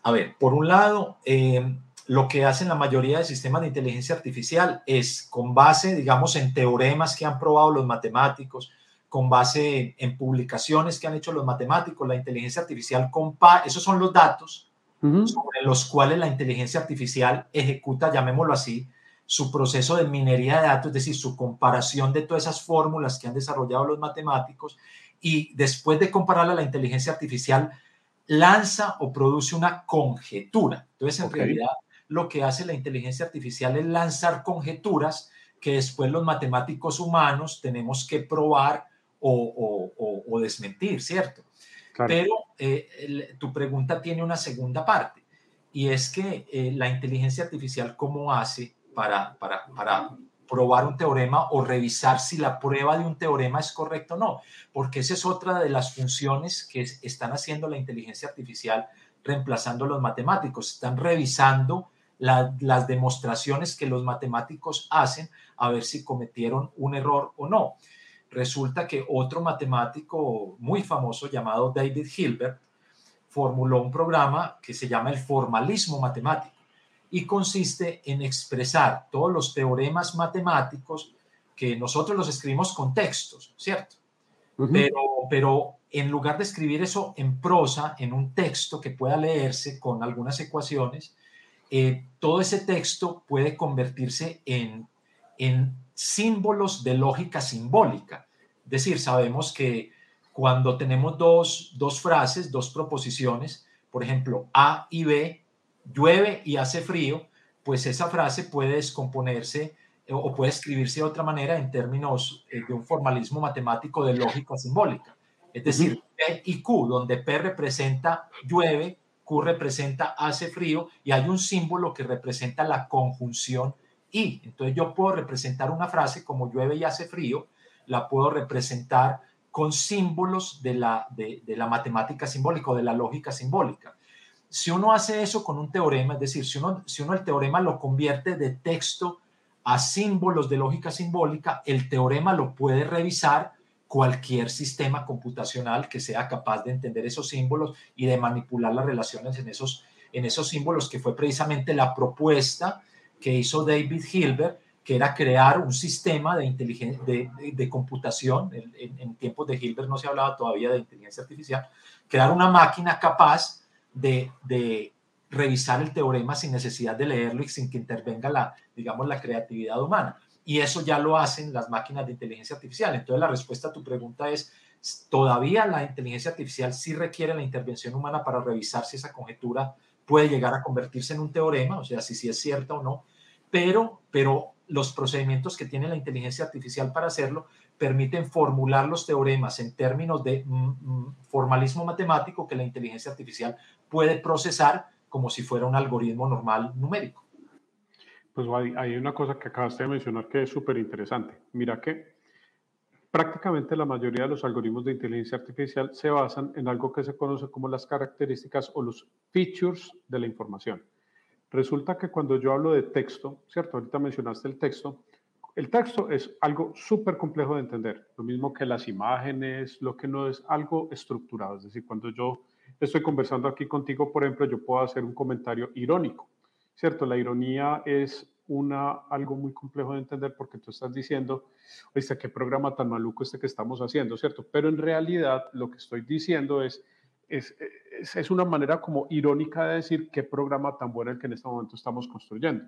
a ver, por un lado, eh, lo que hacen la mayoría de sistemas de inteligencia artificial es con base, digamos, en teoremas que han probado los matemáticos, con base en publicaciones que han hecho los matemáticos, la inteligencia artificial compara, esos son los datos sobre los cuales la inteligencia artificial ejecuta, llamémoslo así, su proceso de minería de datos, es decir, su comparación de todas esas fórmulas que han desarrollado los matemáticos y después de compararla, la inteligencia artificial lanza o produce una conjetura. Entonces, en realidad, lo que hace la inteligencia artificial es lanzar conjeturas que después los matemáticos humanos tenemos que probar o, desmentir, ¿cierto? Pero eh, tu pregunta tiene una segunda parte y es que eh, la inteligencia artificial, ¿cómo hace para, para, para probar un teorema o revisar si la prueba de un teorema es correcta o no, porque esa es otra de las funciones que están haciendo la inteligencia artificial reemplazando a los matemáticos. Están revisando las demostraciones que los matemáticos hacen a ver si cometieron un error o no. Resulta que otro matemático muy famoso llamado David Hilbert formuló un programa que se llama el formalismo matemático y consiste en expresar todos los teoremas matemáticos que nosotros los escribimos con textos, ¿cierto? pero, pero en lugar de escribir eso en prosa, en un texto que pueda leerse con algunas ecuaciones, eh, todo ese texto puede convertirse en, en símbolos de lógica simbólica. Es decir, sabemos que cuando tenemos dos, dos frases, dos proposiciones, por ejemplo, A y B, llueve y hace frío, pues esa frase puede descomponerse eh, o puede escribirse de otra manera en términos eh, de un formalismo matemático de lógica simbólica. Es decir, P y Q, donde P representa llueve, Q representa hace frío y hay un símbolo que representa la conjunción y. Entonces yo puedo representar una frase como llueve y hace frío, la puedo representar con símbolos de la, de, la matemática simbólica o de la lógica simbólica si uno hace eso con un teorema, es decir, si uno, si uno el teorema lo convierte de texto a símbolos de lógica simbólica, el teorema lo puede revisar cualquier sistema computacional que sea capaz de entender esos símbolos y de manipular las relaciones en esos, en esos símbolos, que fue precisamente la propuesta que hizo David Hilbert, que era crear un sistema de, inteligencia, de, computación, en, en tiempos de Hilbert no se hablaba todavía de inteligencia artificial, crear una máquina capaz de, revisar el teorema sin necesidad de leerlo y sin que intervenga la, digamos, la creatividad humana. Y eso ya lo hacen las máquinas de inteligencia artificial. Entonces la respuesta a tu pregunta es, todavía la inteligencia artificial sí requiere la intervención humana para revisar si esa conjetura puede llegar a convertirse en un teorema, o sea, si sí es cierta o no, pero, pero los procedimientos que tiene la inteligencia artificial para hacerlo permiten formular los teoremas en términos de mm, mm, formalismo matemático que la inteligencia artificial puede procesar como si fuera un algoritmo normal numérico.
Pues hay una cosa que acabaste de mencionar que es súper interesante. Mira que prácticamente la mayoría de los algoritmos de inteligencia artificial se basan en algo que se conoce como las características o los features de la información. Resulta que cuando yo hablo de texto, ¿cierto? Ahorita mencionaste el texto, el texto es algo súper complejo de entender, lo mismo que las imágenes, lo que no es algo estructurado. Es decir, cuando yo estoy conversando aquí contigo, por ejemplo, yo puedo hacer un comentario irónico, ¿cierto? La ironía es una, algo muy complejo de entender porque tú estás diciendo, oíste, qué programa tan maluco este que estamos haciendo, ¿cierto? Pero en realidad lo que estoy diciendo es, es, es, una manera como irónica de decir qué programa tan bueno el que en este momento estamos construyendo.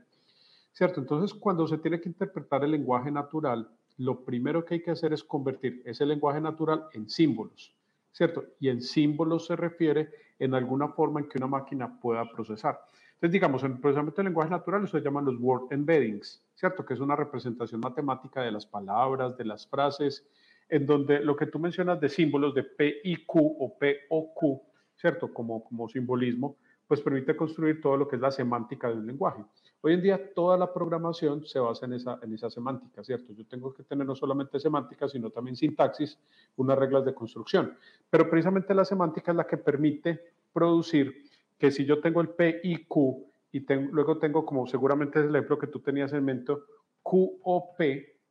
¿Cierto? Entonces, cuando se tiene que interpretar el lenguaje natural, lo primero que hay que hacer es convertir ese lenguaje natural en símbolos, ¿cierto? Y en símbolos se refiere en alguna forma en que una máquina pueda procesar. Entonces, digamos, en el procesamiento del lenguaje natural se llaman los word embeddings, ¿cierto? Que es una representación matemática de las palabras, de las frases, en donde lo que tú mencionas de símbolos de P y Q o P o Q, ¿cierto? Como, como simbolismo, pues permite construir todo lo que es la semántica del lenguaje. Hoy en día toda la programación se basa en esa, en esa semántica, ¿cierto? Yo tengo que tener no solamente semántica, sino también sintaxis, unas reglas de construcción. Pero precisamente la semántica es la que permite producir que si yo tengo el P y Q y luego tengo como seguramente es el ejemplo que tú tenías en mente, Q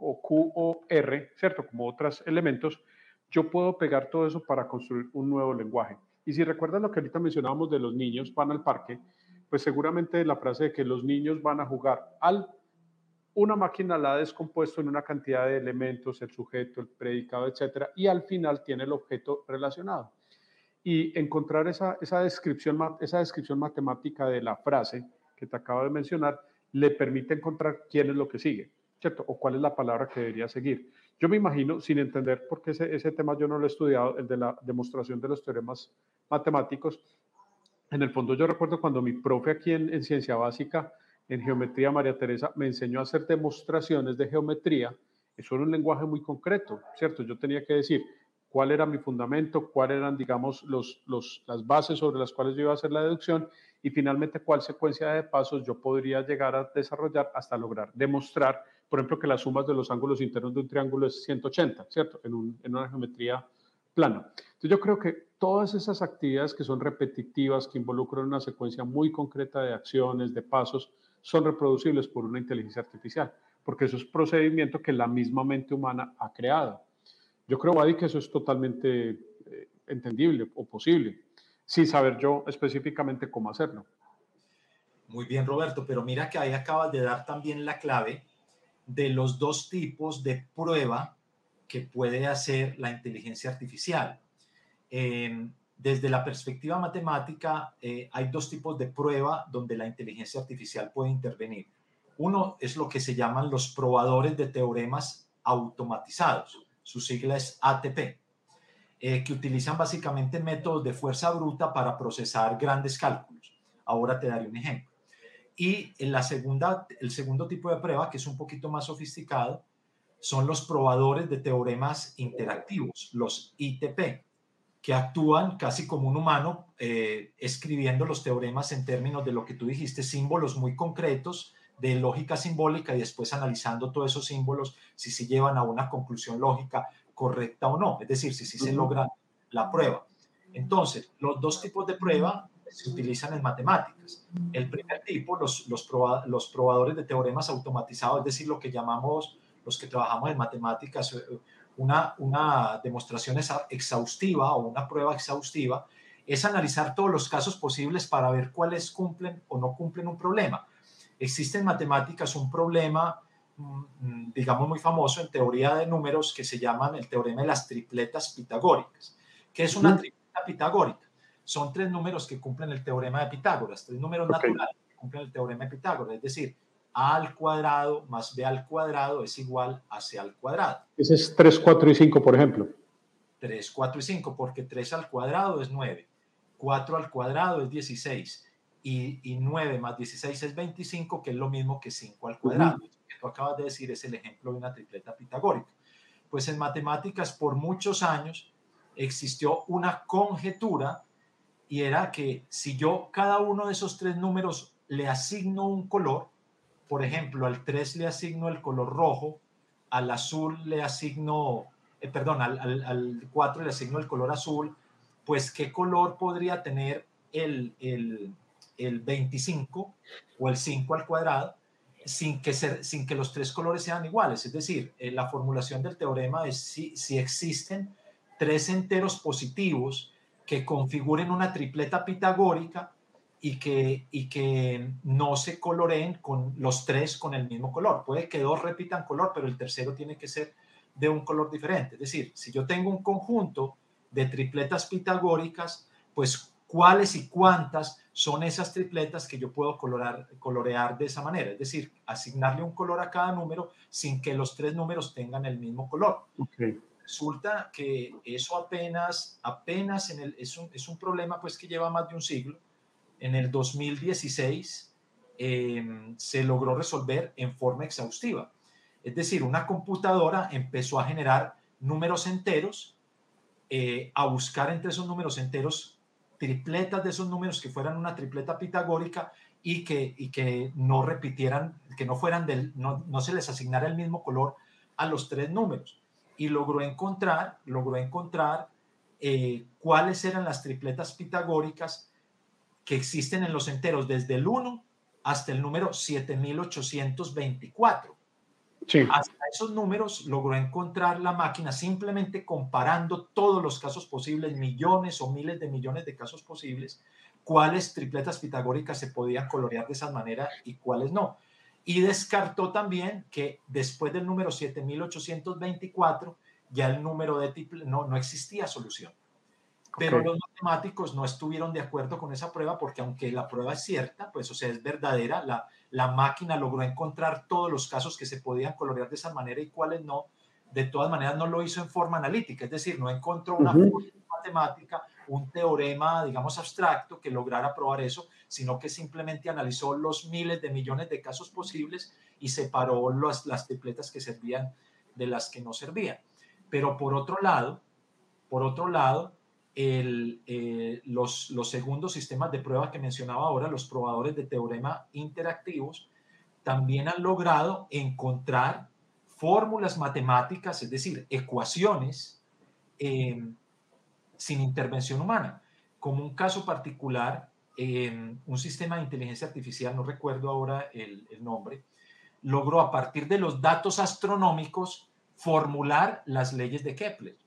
o Q o R, ¿cierto? Como otros elementos, yo puedo pegar todo eso para construir un nuevo lenguaje. Y si recuerdan lo que ahorita mencionábamos de los niños van al parque, pues seguramente la frase de que los niños van a jugar al una máquina la ha descompuesto en una cantidad de elementos, el sujeto, el predicado, etcétera, y al final tiene el objeto relacionado. Y encontrar esa, esa, descripción, esa descripción matemática de la frase que te acabo de mencionar le permite encontrar quién es lo que sigue, ¿cierto? O cuál es la palabra que debería seguir. Yo me imagino, sin entender, porque ese, ese tema yo no lo he estudiado, el de la demostración de los teoremas matemáticos, en el fondo yo recuerdo cuando mi profe aquí en, ciencia básica, en geometría, María Teresa, me enseñó a hacer demostraciones de geometría. Eso era un lenguaje muy concreto, ¿cierto? Yo tenía que decir cuál era mi fundamento, cuáles eran, digamos, los, los, las bases sobre las cuales yo iba a hacer la deducción y finalmente cuál secuencia de pasos yo podría llegar a desarrollar hasta lograr demostrar, por ejemplo, que las sumas de los ángulos internos de un triángulo es 180, ¿cierto? En, en una geometría plano. Entonces yo creo que todas esas actividades que son repetitivas, que involucran una secuencia muy concreta de acciones, de pasos, son reproducibles por una inteligencia artificial, porque eso es procedimiento que la misma mente humana ha creado. Yo creo, Adi, que eso es totalmente eh, entendible o posible, sin saber yo específicamente cómo hacerlo.
Muy bien, Roberto, pero mira que ahí acabas de dar también la clave de los dos tipos de prueba que puede hacer la inteligencia artificial. Em, desde la perspectiva matemática, eh, hay dos tipos de prueba donde la inteligencia artificial puede intervenir. Uno es lo que se llaman los probadores de teoremas automatizados, su sigla es ATP, eh, que utilizan básicamente métodos de fuerza bruta para procesar grandes cálculos. Ahora te daré un ejemplo. Y en la segunda, el segundo tipo de prueba, que es un poquito más sofisticado, son los probadores de teoremas interactivos, los ITP, que actúan casi como un humano eh, escribiendo los teoremas en términos de lo que tú dijiste, símbolos muy concretos de lógica simbólica y después analizando todos esos símbolos si se llevan a una conclusión lógica correcta o no, es decir, si, se logra la prueba. Entonces, los dos tipos de prueba se utilizan en matemáticas. El primer tipo, los, los, los probadores de teoremas automatizados, es decir, lo que llamamos los que trabajamos en matemáticas, eh, una, una demostración exhaustiva o una prueba exhaustiva es analizar todos los casos posibles para ver cuáles cumplen o no cumplen un problema. Existe en matemáticas un problema, mm, digamos, muy famoso en teoría de números que se llaman el teorema de las tripletas pitagóricas. ¿Qué es una tripleta pitagórica? Son tres números que cumplen el teorema de Pitágoras, tres números naturales que cumplen el teorema de Pitágoras. Es decir, a al cuadrado más b al cuadrado es igual a c al cuadrado.
Ese es 3, 4 y 5, por ejemplo.
3, 4 y 5, porque 3 al cuadrado es 9, 4 al cuadrado es 16 y, y 9 más 16 es 25, que es lo mismo que 5 al cuadrado. Lo que tú acabas de decir es el ejemplo de una tripleta pitagórica. Pues en matemáticas por muchos años existió una conjetura y era que si yo cada uno de esos tres números le asigno un color, por ejemplo, al 3 le asigno el color rojo, al azul le asigno, eh, perdón, al, al, 4 le asigno el color azul, pues qué color podría tener el, el, el 25 o el 5 al cuadrado sin que, ser, sin que los tres colores sean iguales. Es decir, eh, la formulación del teorema es si, si existen tres enteros positivos que configuren una tripleta pitagórica, y que, y que no se coloreen con los tres con el mismo color. Puede que dos repitan color, pero el tercero tiene que ser de un color diferente. Es decir, si yo tengo un conjunto de tripletas pitagóricas, pues cuáles y cuántas son esas tripletas que yo puedo colorar, colorear de esa manera, es decir, asignarle un color a cada número sin que los tres números tengan el mismo color. Resulta que eso apenas, apenas en el, es, un, es un problema pues que lleva más de un siglo. En el 2016 em, se logró resolver en forma exhaustiva. Es decir, una computadora empezó a generar números enteros, eh, a buscar entre esos números enteros tripletas de esos números que fueran una tripleta pitagórica y que, y que no repitieran, que no fueran del, no, no se les asignara el mismo color a los tres números. Y logró encontrar, logró encontrar eh, cuáles eran las tripletas pitagóricas que existen en los enteros desde el 1 hasta el número 7824. Hasta esos números logró encontrar la máquina simplemente comparando todos los casos posibles, millones o miles de millones de casos posibles, cuáles tripletas pitagóricas se podían colorear de esa manera y cuáles no. Y descartó también que después del número 7824 ya el número de no, no existía solución. Pero los matemáticos no estuvieron de acuerdo con esa prueba porque aunque la prueba es cierta, pues o sea, es verdadera, la, la máquina logró encontrar todos los casos que se podían colorear de esa manera y cuáles no. De todas maneras, no lo hizo en forma analítica, es decir, no encontró una matemática, un teorema, digamos, abstracto que lograra probar eso, sino que simplemente analizó los miles de millones de casos posibles y separó las, las tripletas que servían de las que no servían. Pero por otro lado, por otro lado, eh, los, los segundos sistemas de prueba que mencionaba ahora, los probadores de teorema interactivos, también han logrado encontrar fórmulas matemáticas, es decir, ecuaciones em, sin intervención humana. Como un caso particular, en un sistema de inteligencia artificial, no recuerdo ahora el, el nombre, logró a partir de los datos astronómicos formular las leyes de Kepler.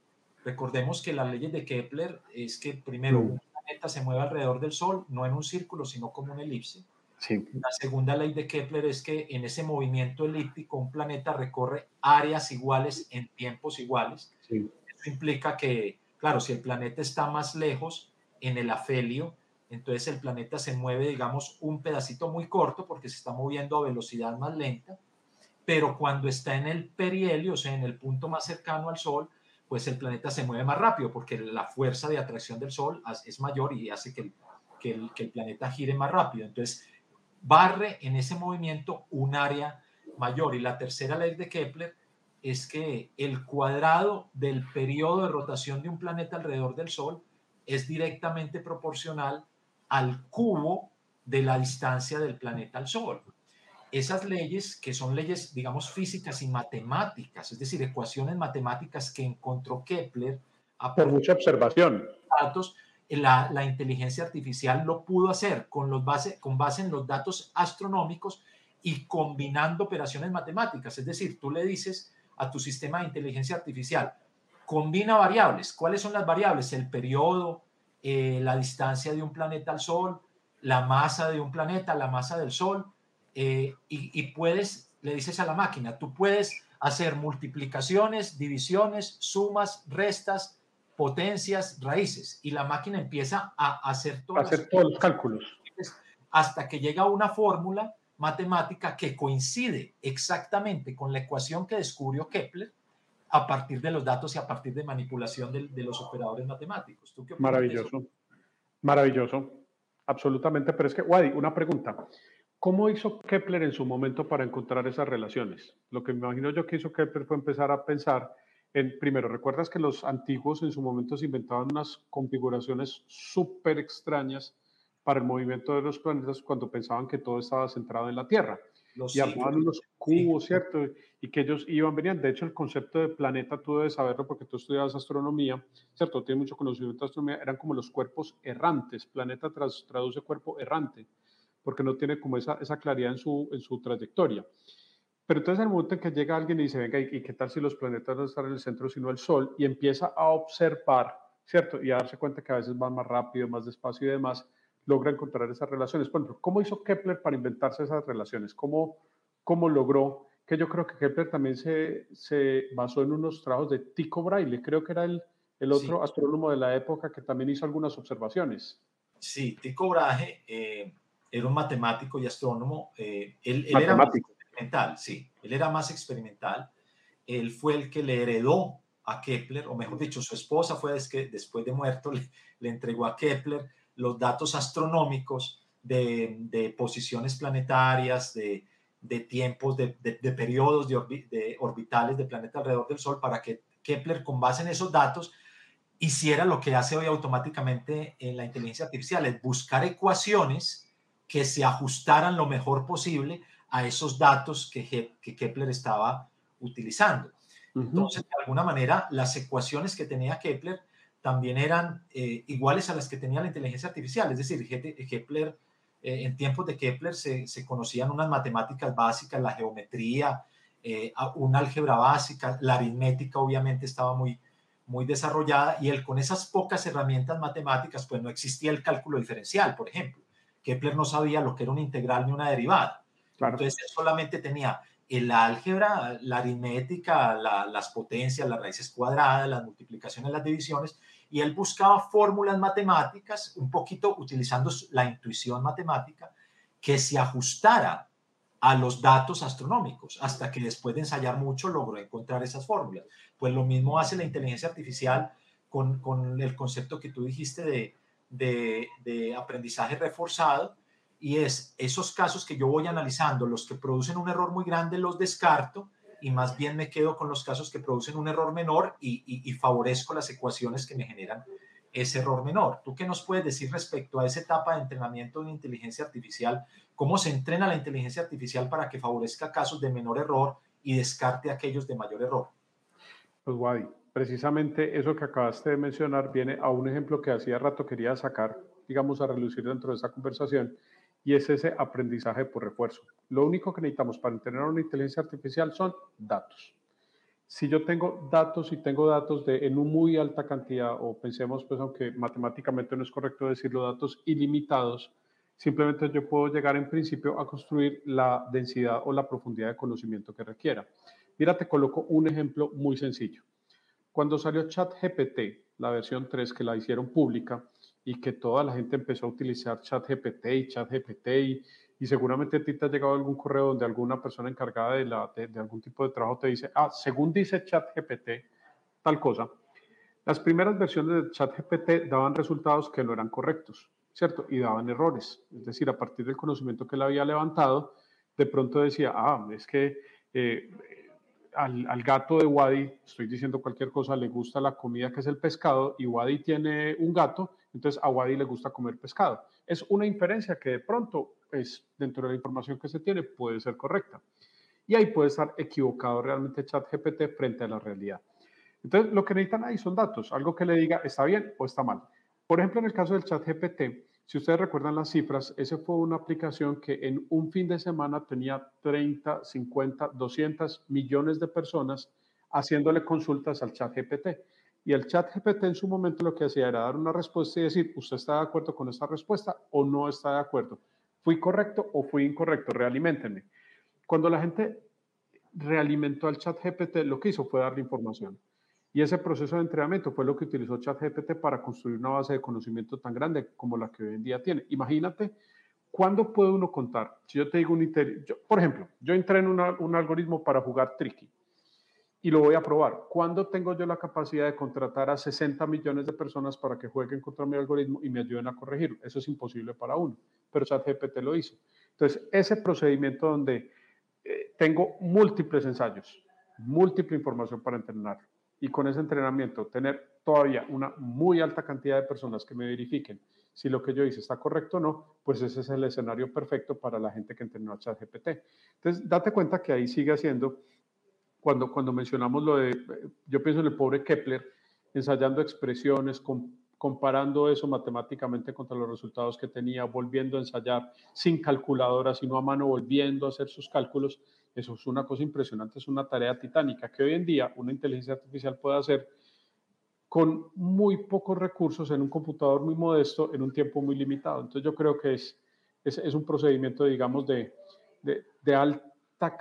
Recordemos que las leyes de Kepler es que primero mm. un planeta se mueve alrededor del Sol, no en un círculo, sino como una elipse. La segunda ley de Kepler es que en ese movimiento elíptico un planeta recorre áreas iguales en tiempos iguales. Eso implica que, claro, si el planeta está más lejos en el afelio, entonces el planeta se mueve, digamos, un pedacito muy corto porque se está moviendo a velocidad más lenta, pero cuando está en el perihelio, o sea, en el punto más cercano al Sol, pues el planeta se mueve más rápido porque la fuerza de atracción del Sol es mayor y hace que el, que el, planeta gire más rápido. Entonces, barre en ese movimiento un área mayor. Y la tercera ley de Kepler es que el cuadrado del periodo de rotación de un planeta alrededor del Sol es directamente proporcional al cubo de la distancia del planeta al Sol esas leyes, que son leyes, digamos, físicas y matemáticas, es decir, ecuaciones matemáticas que encontró Kepler.
A Por mucha observación.
Datos, la, la, inteligencia artificial lo pudo hacer con, los base, con base en los datos astronómicos y combinando operaciones matemáticas. Es decir, tú le dices a tu sistema de inteligencia artificial, combina variables. ¿Cuáles son las variables? El periodo, eh, la distancia de un planeta al Sol, la masa de un planeta, la masa del Sol eh, y, puedes, le dices a la máquina, tú puedes hacer multiplicaciones, divisiones, sumas, restas, potencias, raíces, y la máquina empieza a hacer,
hacer todos los cálculos.
Hasta que llega una fórmula matemática que coincide exactamente con la ecuación que descubrió Kepler a partir de los datos y a partir de manipulación de, los operadores matemáticos.
Maravilloso, maravilloso, absolutamente. Pero es que, Wadi, una pregunta. ¿Cómo hizo Kepler en su momento para encontrar esas relaciones? Lo que me imagino yo que hizo Kepler fue empezar a pensar en, primero, ¿recuerdas que los antiguos en su momento se inventaban unas configuraciones súper extrañas para el movimiento de los planetas cuando pensaban que todo estaba centrado en la Tierra? y armaban unos cubos, ¿cierto? Y que ellos iban, venían. De hecho, el concepto de planeta, tú debes saberlo porque tú estudiabas astronomía, ¿cierto? Tienes mucho conocimiento de astronomía, eran como los cuerpos errantes. Planeta traduce cuerpo errante porque no tiene como esa, esa claridad en su, en su trayectoria. Pero entonces el momento en que llega alguien y dice, venga, ¿y qué tal si los planetas no están en el centro sino el Sol? Y empieza a observar, ¿cierto? Y a darse cuenta que a veces van más rápido, más despacio y demás, logra encontrar esas relaciones. ¿cómo hizo Kepler para inventarse esas relaciones? ¿Cómo, cómo logró? Que yo creo que Kepler también se, se basó en unos trabajos de Tycho Brahe, creo que era el, el otro astrónomo de la época que también hizo algunas observaciones.
Sí, Tycho Brahe eh, era un matemático y astrónomo. Eh, él, él era más experimental, sí, él era más experimental. Él fue el que le heredó a Kepler, o mejor dicho, su esposa fue que después de muerto le, le, entregó a Kepler los datos astronómicos de, de posiciones planetarias, de, de tiempos, de, de periodos de, orbitales de planeta alrededor del Sol, para que Kepler, con base en esos datos, hiciera lo que hace hoy automáticamente en la inteligencia artificial, es buscar ecuaciones que se ajustaran lo mejor posible a esos datos que, que Kepler estaba utilizando. Entonces, de alguna manera, las ecuaciones que tenía Kepler también eran eh, iguales a las que tenía la inteligencia artificial. Es decir, Kepler, eh, en tiempos de Kepler se, se, conocían unas matemáticas básicas, la geometría, eh, una álgebra básica, la aritmética obviamente estaba muy, muy desarrollada y él con esas pocas herramientas matemáticas, pues no existía el cálculo diferencial, por ejemplo. Kepler no sabía lo que era una integral ni una derivada. Entonces él solamente tenía el álgebra, la aritmética, las potencias, las raíces cuadradas, las multiplicaciones, las divisiones, y él buscaba fórmulas matemáticas, un poquito utilizando la intuición matemática, que se ajustara a los datos astronómicos, hasta que después de ensayar mucho logró encontrar esas fórmulas. Pues lo mismo hace la inteligencia artificial con, con el concepto que tú dijiste de, de, de aprendizaje reforzado, y es esos casos que yo voy analizando, los que producen un error muy grande los descarto y más bien me quedo con los casos que producen un error menor y, favorezco las ecuaciones que me generan ese error menor. ¿Tú qué nos puedes decir respecto a esa etapa de entrenamiento de inteligencia artificial? ¿Cómo se entrena la inteligencia artificial para que favorezca casos de menor error y descarte aquellos de mayor error?
Pues Wadi, precisamente eso que acabaste de mencionar viene a un ejemplo que hacía rato quería sacar, digamos, a relucir dentro de esta conversación, y es ese aprendizaje por refuerzo. Lo único que necesitamos para entrenar una inteligencia artificial son datos. Si yo tengo datos y tengo datos de en una muy alta cantidad, o pensemos, pues aunque matemáticamente no es correcto decirlo, datos ilimitados, simplemente yo puedo llegar en principio a construir la densidad o la profundidad de conocimiento que requiera. Mira, te coloco un ejemplo muy sencillo. Cuando salió ChatGPT, la versión 3 que la hicieron pública, y que toda la gente empezó a utilizar ChatGPT y ChatGPT y, y seguramente a ti te ha llegado algún correo donde alguna persona encargada de, la, de, algún tipo de trabajo te dice, ah, según dice ChatGPT, tal cosa. Las primeras versiones de ChatGPT daban resultados que no eran correctos, ¿cierto? Y daban errores. Es decir, a partir del conocimiento que él había levantado, de pronto decía, ah, es que eh, al, gato de Wadi, estoy diciendo cualquier cosa, le gusta la comida que es el pescado y Wadi tiene un gato, entonces a Wadi le gusta comer pescado. Es una inferencia que de pronto, es pues, dentro de la información que se tiene, puede ser correcta. Y ahí puede estar equivocado realmente ChatGPT frente a la realidad. Entonces, lo que necesitan ahí son datos, algo que le diga está bien o está mal. Por ejemplo, en el caso del ChatGPT, si ustedes recuerdan las cifras, esa fue una aplicación que en un fin de semana tenía 30, 50, 200 millones de personas haciéndole consultas al chat GPT. Y el chat GPT en su momento lo que hacía era dar una respuesta y decir, ¿usted está de acuerdo con esta respuesta o no está de acuerdo? ¿Fui correcto o fui incorrecto? Realimentenme. Cuando la gente realimentó al chat GPT, lo que hizo fue darle información. Y ese proceso de entrenamiento fue lo que utilizó ChatGPT para construir una base de conocimiento tan grande como la que hoy en día tiene. Imagínate, ¿cuándo puede uno contar? Si yo te digo un yo, por ejemplo, yo entreno un algoritmo para jugar tricky y lo voy a probar. ¿Cuándo tengo yo la capacidad de contratar a 60 millones de personas para que jueguen contra mi algoritmo y me ayuden a corregirlo? Eso es imposible para uno, pero ChatGPT lo hizo. Entonces, ese procedimiento donde eh, tengo múltiples ensayos, múltiple información para entrenarlo y con ese entrenamiento tener todavía una muy alta cantidad de personas que me verifiquen si lo que yo hice está correcto o no, pues ese es el escenario perfecto para la gente que entrenó a ChatGPT. Entonces, date cuenta que ahí sigue haciendo, cuando, cuando mencionamos lo de, yo pienso en el pobre Kepler, ensayando expresiones, comparando eso matemáticamente contra los resultados que tenía, volviendo a ensayar sin calculadora, sino a mano, volviendo a hacer sus cálculos, eso es una cosa impresionante, es una tarea titánica que hoy en día una inteligencia artificial puede hacer con muy pocos recursos en un computador muy modesto en un tiempo muy limitado. Entonces yo creo que es, es, un procedimiento, digamos, de, de alta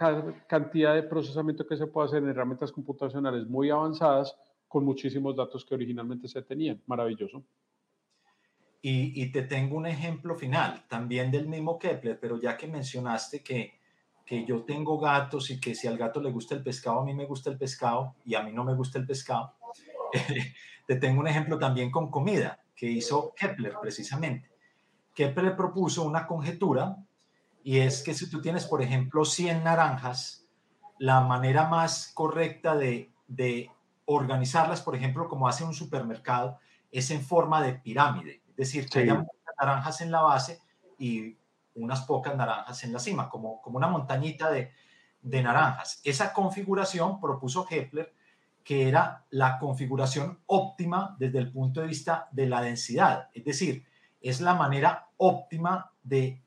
cantidad de procesamiento que se puede hacer en herramientas computacionales muy avanzadas con muchísimos datos que originalmente se tenían. Maravilloso.
Y, te tengo un ejemplo final, también del mismo Kepler, pero ya que mencionaste que, que yo tengo gatos y que si al gato le gusta el pescado, a mí me gusta el pescado y a mí no me gusta el pescado, te tengo un ejemplo también con comida que hizo Kepler precisamente. Kepler propuso una conjetura y es que si tú tienes, por ejemplo, 100 naranjas, la manera más correcta de, de organizarlas, por ejemplo, como hace un supermercado, es en forma de pirámide. Es decir, que haya naranjas en la base y unas pocas naranjas en la cima, como, como una montañita de, de naranjas. Esa configuración propuso Kepler, que era la configuración óptima desde el punto de vista de la densidad. Es decir, es la manera óptima de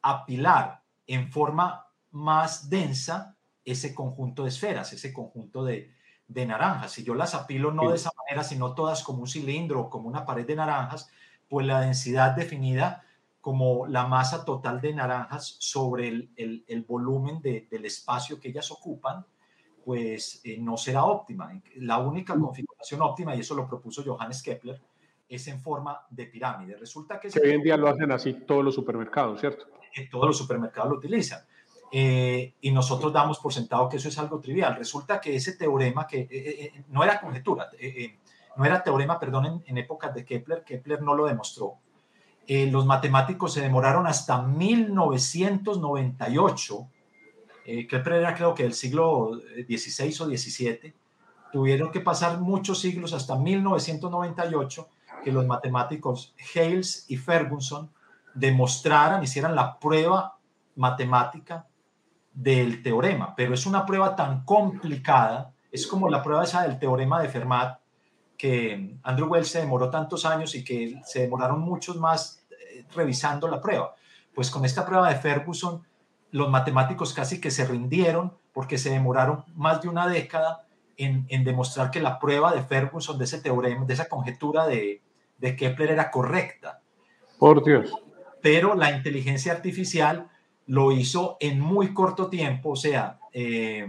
apilar en forma más densa ese conjunto de esferas, ese conjunto de, de naranjas. Si yo las apilo no de esa manera, sino todas como un cilindro o como una pared de naranjas, pues la densidad definida como la masa total de naranjas sobre el, volumen del espacio que ellas ocupan, pues eh, no será óptima. La única mm. configuración óptima, y eso lo propuso Johannes Kepler, es en forma de pirámide. Resulta que...
hoy en día lo hacen así todos los supermercados, ¿cierto?
todos los supermercados lo utilizan. Eh, y nosotros damos por sentado que eso es algo trivial. Resulta que ese teorema, que eh, eh, no era conjetura, no era teorema, perdón, en, en, épocas de Kepler, Kepler no lo demostró. Los matemáticos se demoraron hasta 1998. Kepler era creo que del siglo XVI o XVII. Tuvieron que pasar muchos siglos hasta 1998 que los matemáticos Hales y Ferguson demostraran, hicieran la prueba matemática del teorema, pero es una prueba tan complicada, es como la prueba esa del teorema de Fermat, que Andrew Wells se demoró tantos años y que se demoraron muchos más eh, revisando la prueba. Pues con esta prueba de Ferguson, los matemáticos casi que se rindieron porque se demoraron más de una década en, demostrar que la prueba de Ferguson, de ese teorema, de esa conjetura de, de Kepler era correcta.
Por Dios.
Pero la inteligencia artificial lo hizo en muy corto tiempo, o sea, eh,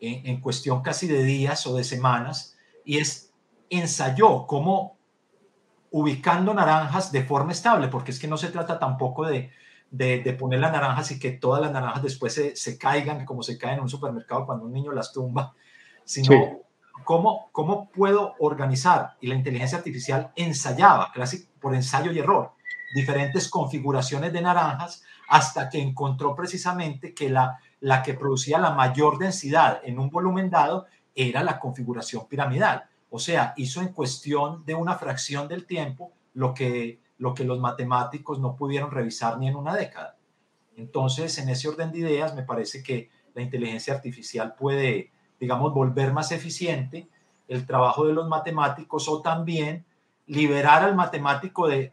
en, cuestión casi de días o de semanas, y es ensayó cómo ubicando naranjas de forma estable, porque es que no se trata tampoco de, de, poner las naranjas y que todas las naranjas después se, se, caigan como se caen en un supermercado cuando un niño las tumba, sino cómo, cómo puedo organizar, y la inteligencia artificial ensayaba, casi por ensayo y error, diferentes configuraciones de naranjas hasta que encontró precisamente que la, la que producía la mayor densidad en un volumen dado era la configuración piramidal. O sea, hizo en cuestión de una fracción del tiempo lo que, lo que los matemáticos no pudieron revisar ni en una década. Entonces, en ese orden de ideas, me parece que la inteligencia artificial puede, digamos, volver más eficiente el trabajo de los matemáticos o también liberar al matemático de,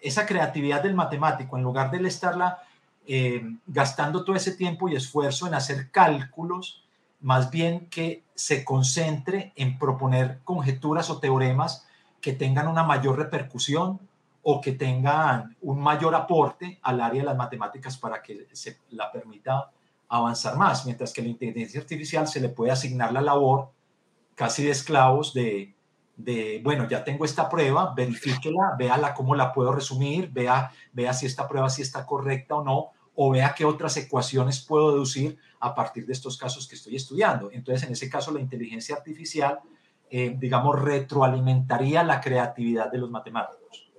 esa creatividad del matemático, en lugar de estarla eh, gastando todo ese tiempo y esfuerzo en hacer cálculos, más bien que se concentre en proponer conjeturas o teoremas que tengan una mayor repercusión o que tengan un mayor aporte al área de las matemáticas para que se la permita avanzar más, mientras que la inteligencia artificial se le puede asignar la labor casi de esclavos de, de, bueno, ya tengo esta prueba, verifíquela, véala cómo la puedo resumir, vea, vea si esta prueba sí está correcta o no, o vea qué otras ecuaciones puedo deducir a partir de estos casos que estoy estudiando. Entonces, en ese caso, la inteligencia artificial, eh, digamos, retroalimentaría la creatividad de los matemáticos.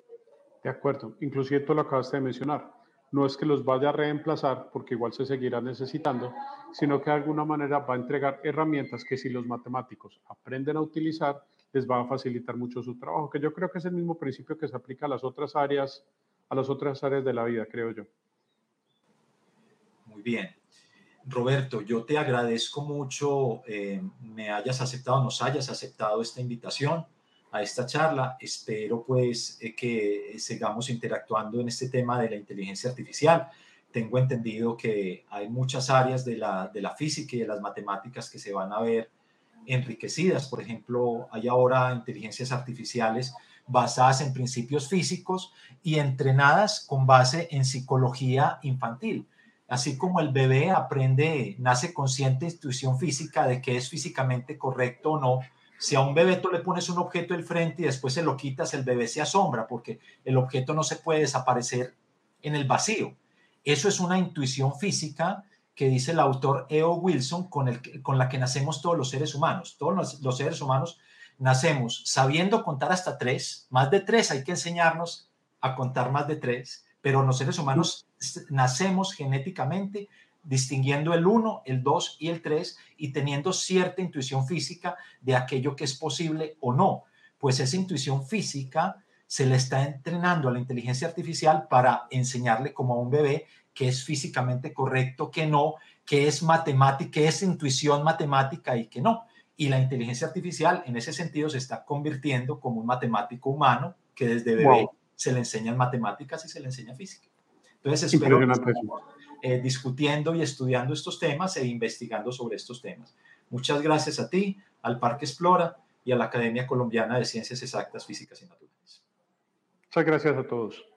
De acuerdo, inclusive tú lo acabaste de mencionar. No es que los vaya a reemplazar, porque igual se seguirá necesitando, sino que de alguna manera va a entregar herramientas que si los matemáticos aprenden a utilizar, les va a facilitar mucho su trabajo, que yo creo que es el mismo principio que se aplica a las otras áreas, a las otras áreas de la vida, creo yo.
Muy bien. Roberto, yo te agradezco mucho eh, me hayas aceptado, nos hayas aceptado esta invitación a esta charla. Espero pues eh, que sigamos interactuando en este tema de la inteligencia artificial. Tengo entendido que hay muchas áreas de la, de la física y de las matemáticas que se van a ver enriquecidas. Por ejemplo, hay ahora inteligencias artificiales basadas en principios físicos y entrenadas con base en psicología infantil. Así como el bebé aprende, nace consciente de intuición física de que es físicamente correcto o no, Si a un bebé tú le pones un objeto del frente y después se lo quitas, el bebé se asombra porque el objeto no se puede desaparecer en el vacío. Eso es una intuición física que dice el autor E.O. Wilson con, el, con la que nacemos todos los seres humanos. Todos los, seres humanos nacemos sabiendo contar hasta tres, más de tres hay que enseñarnos a contar más de tres, pero los seres humanos nacemos genéticamente distinguiendo el 1, el 2 y el 3 y teniendo cierta intuición física de aquello que es posible o no. Pues esa intuición física se le está entrenando a la inteligencia artificial para enseñarle como a un bebé que es físicamente correcto, que no, que es matemática, que es intuición matemática y que no. Y la inteligencia artificial en ese sentido se está convirtiendo como un matemático humano que desde bebé se le enseñan matemáticas y se le enseña física. Entonces espero eh, discutiendo y estudiando estos temas e investigando sobre estos temas. Muchas gracias a ti, al Parque Explora y a la Academia Colombiana de Ciencias Exactas, Físicas y Naturales.
Muchas gracias a todos.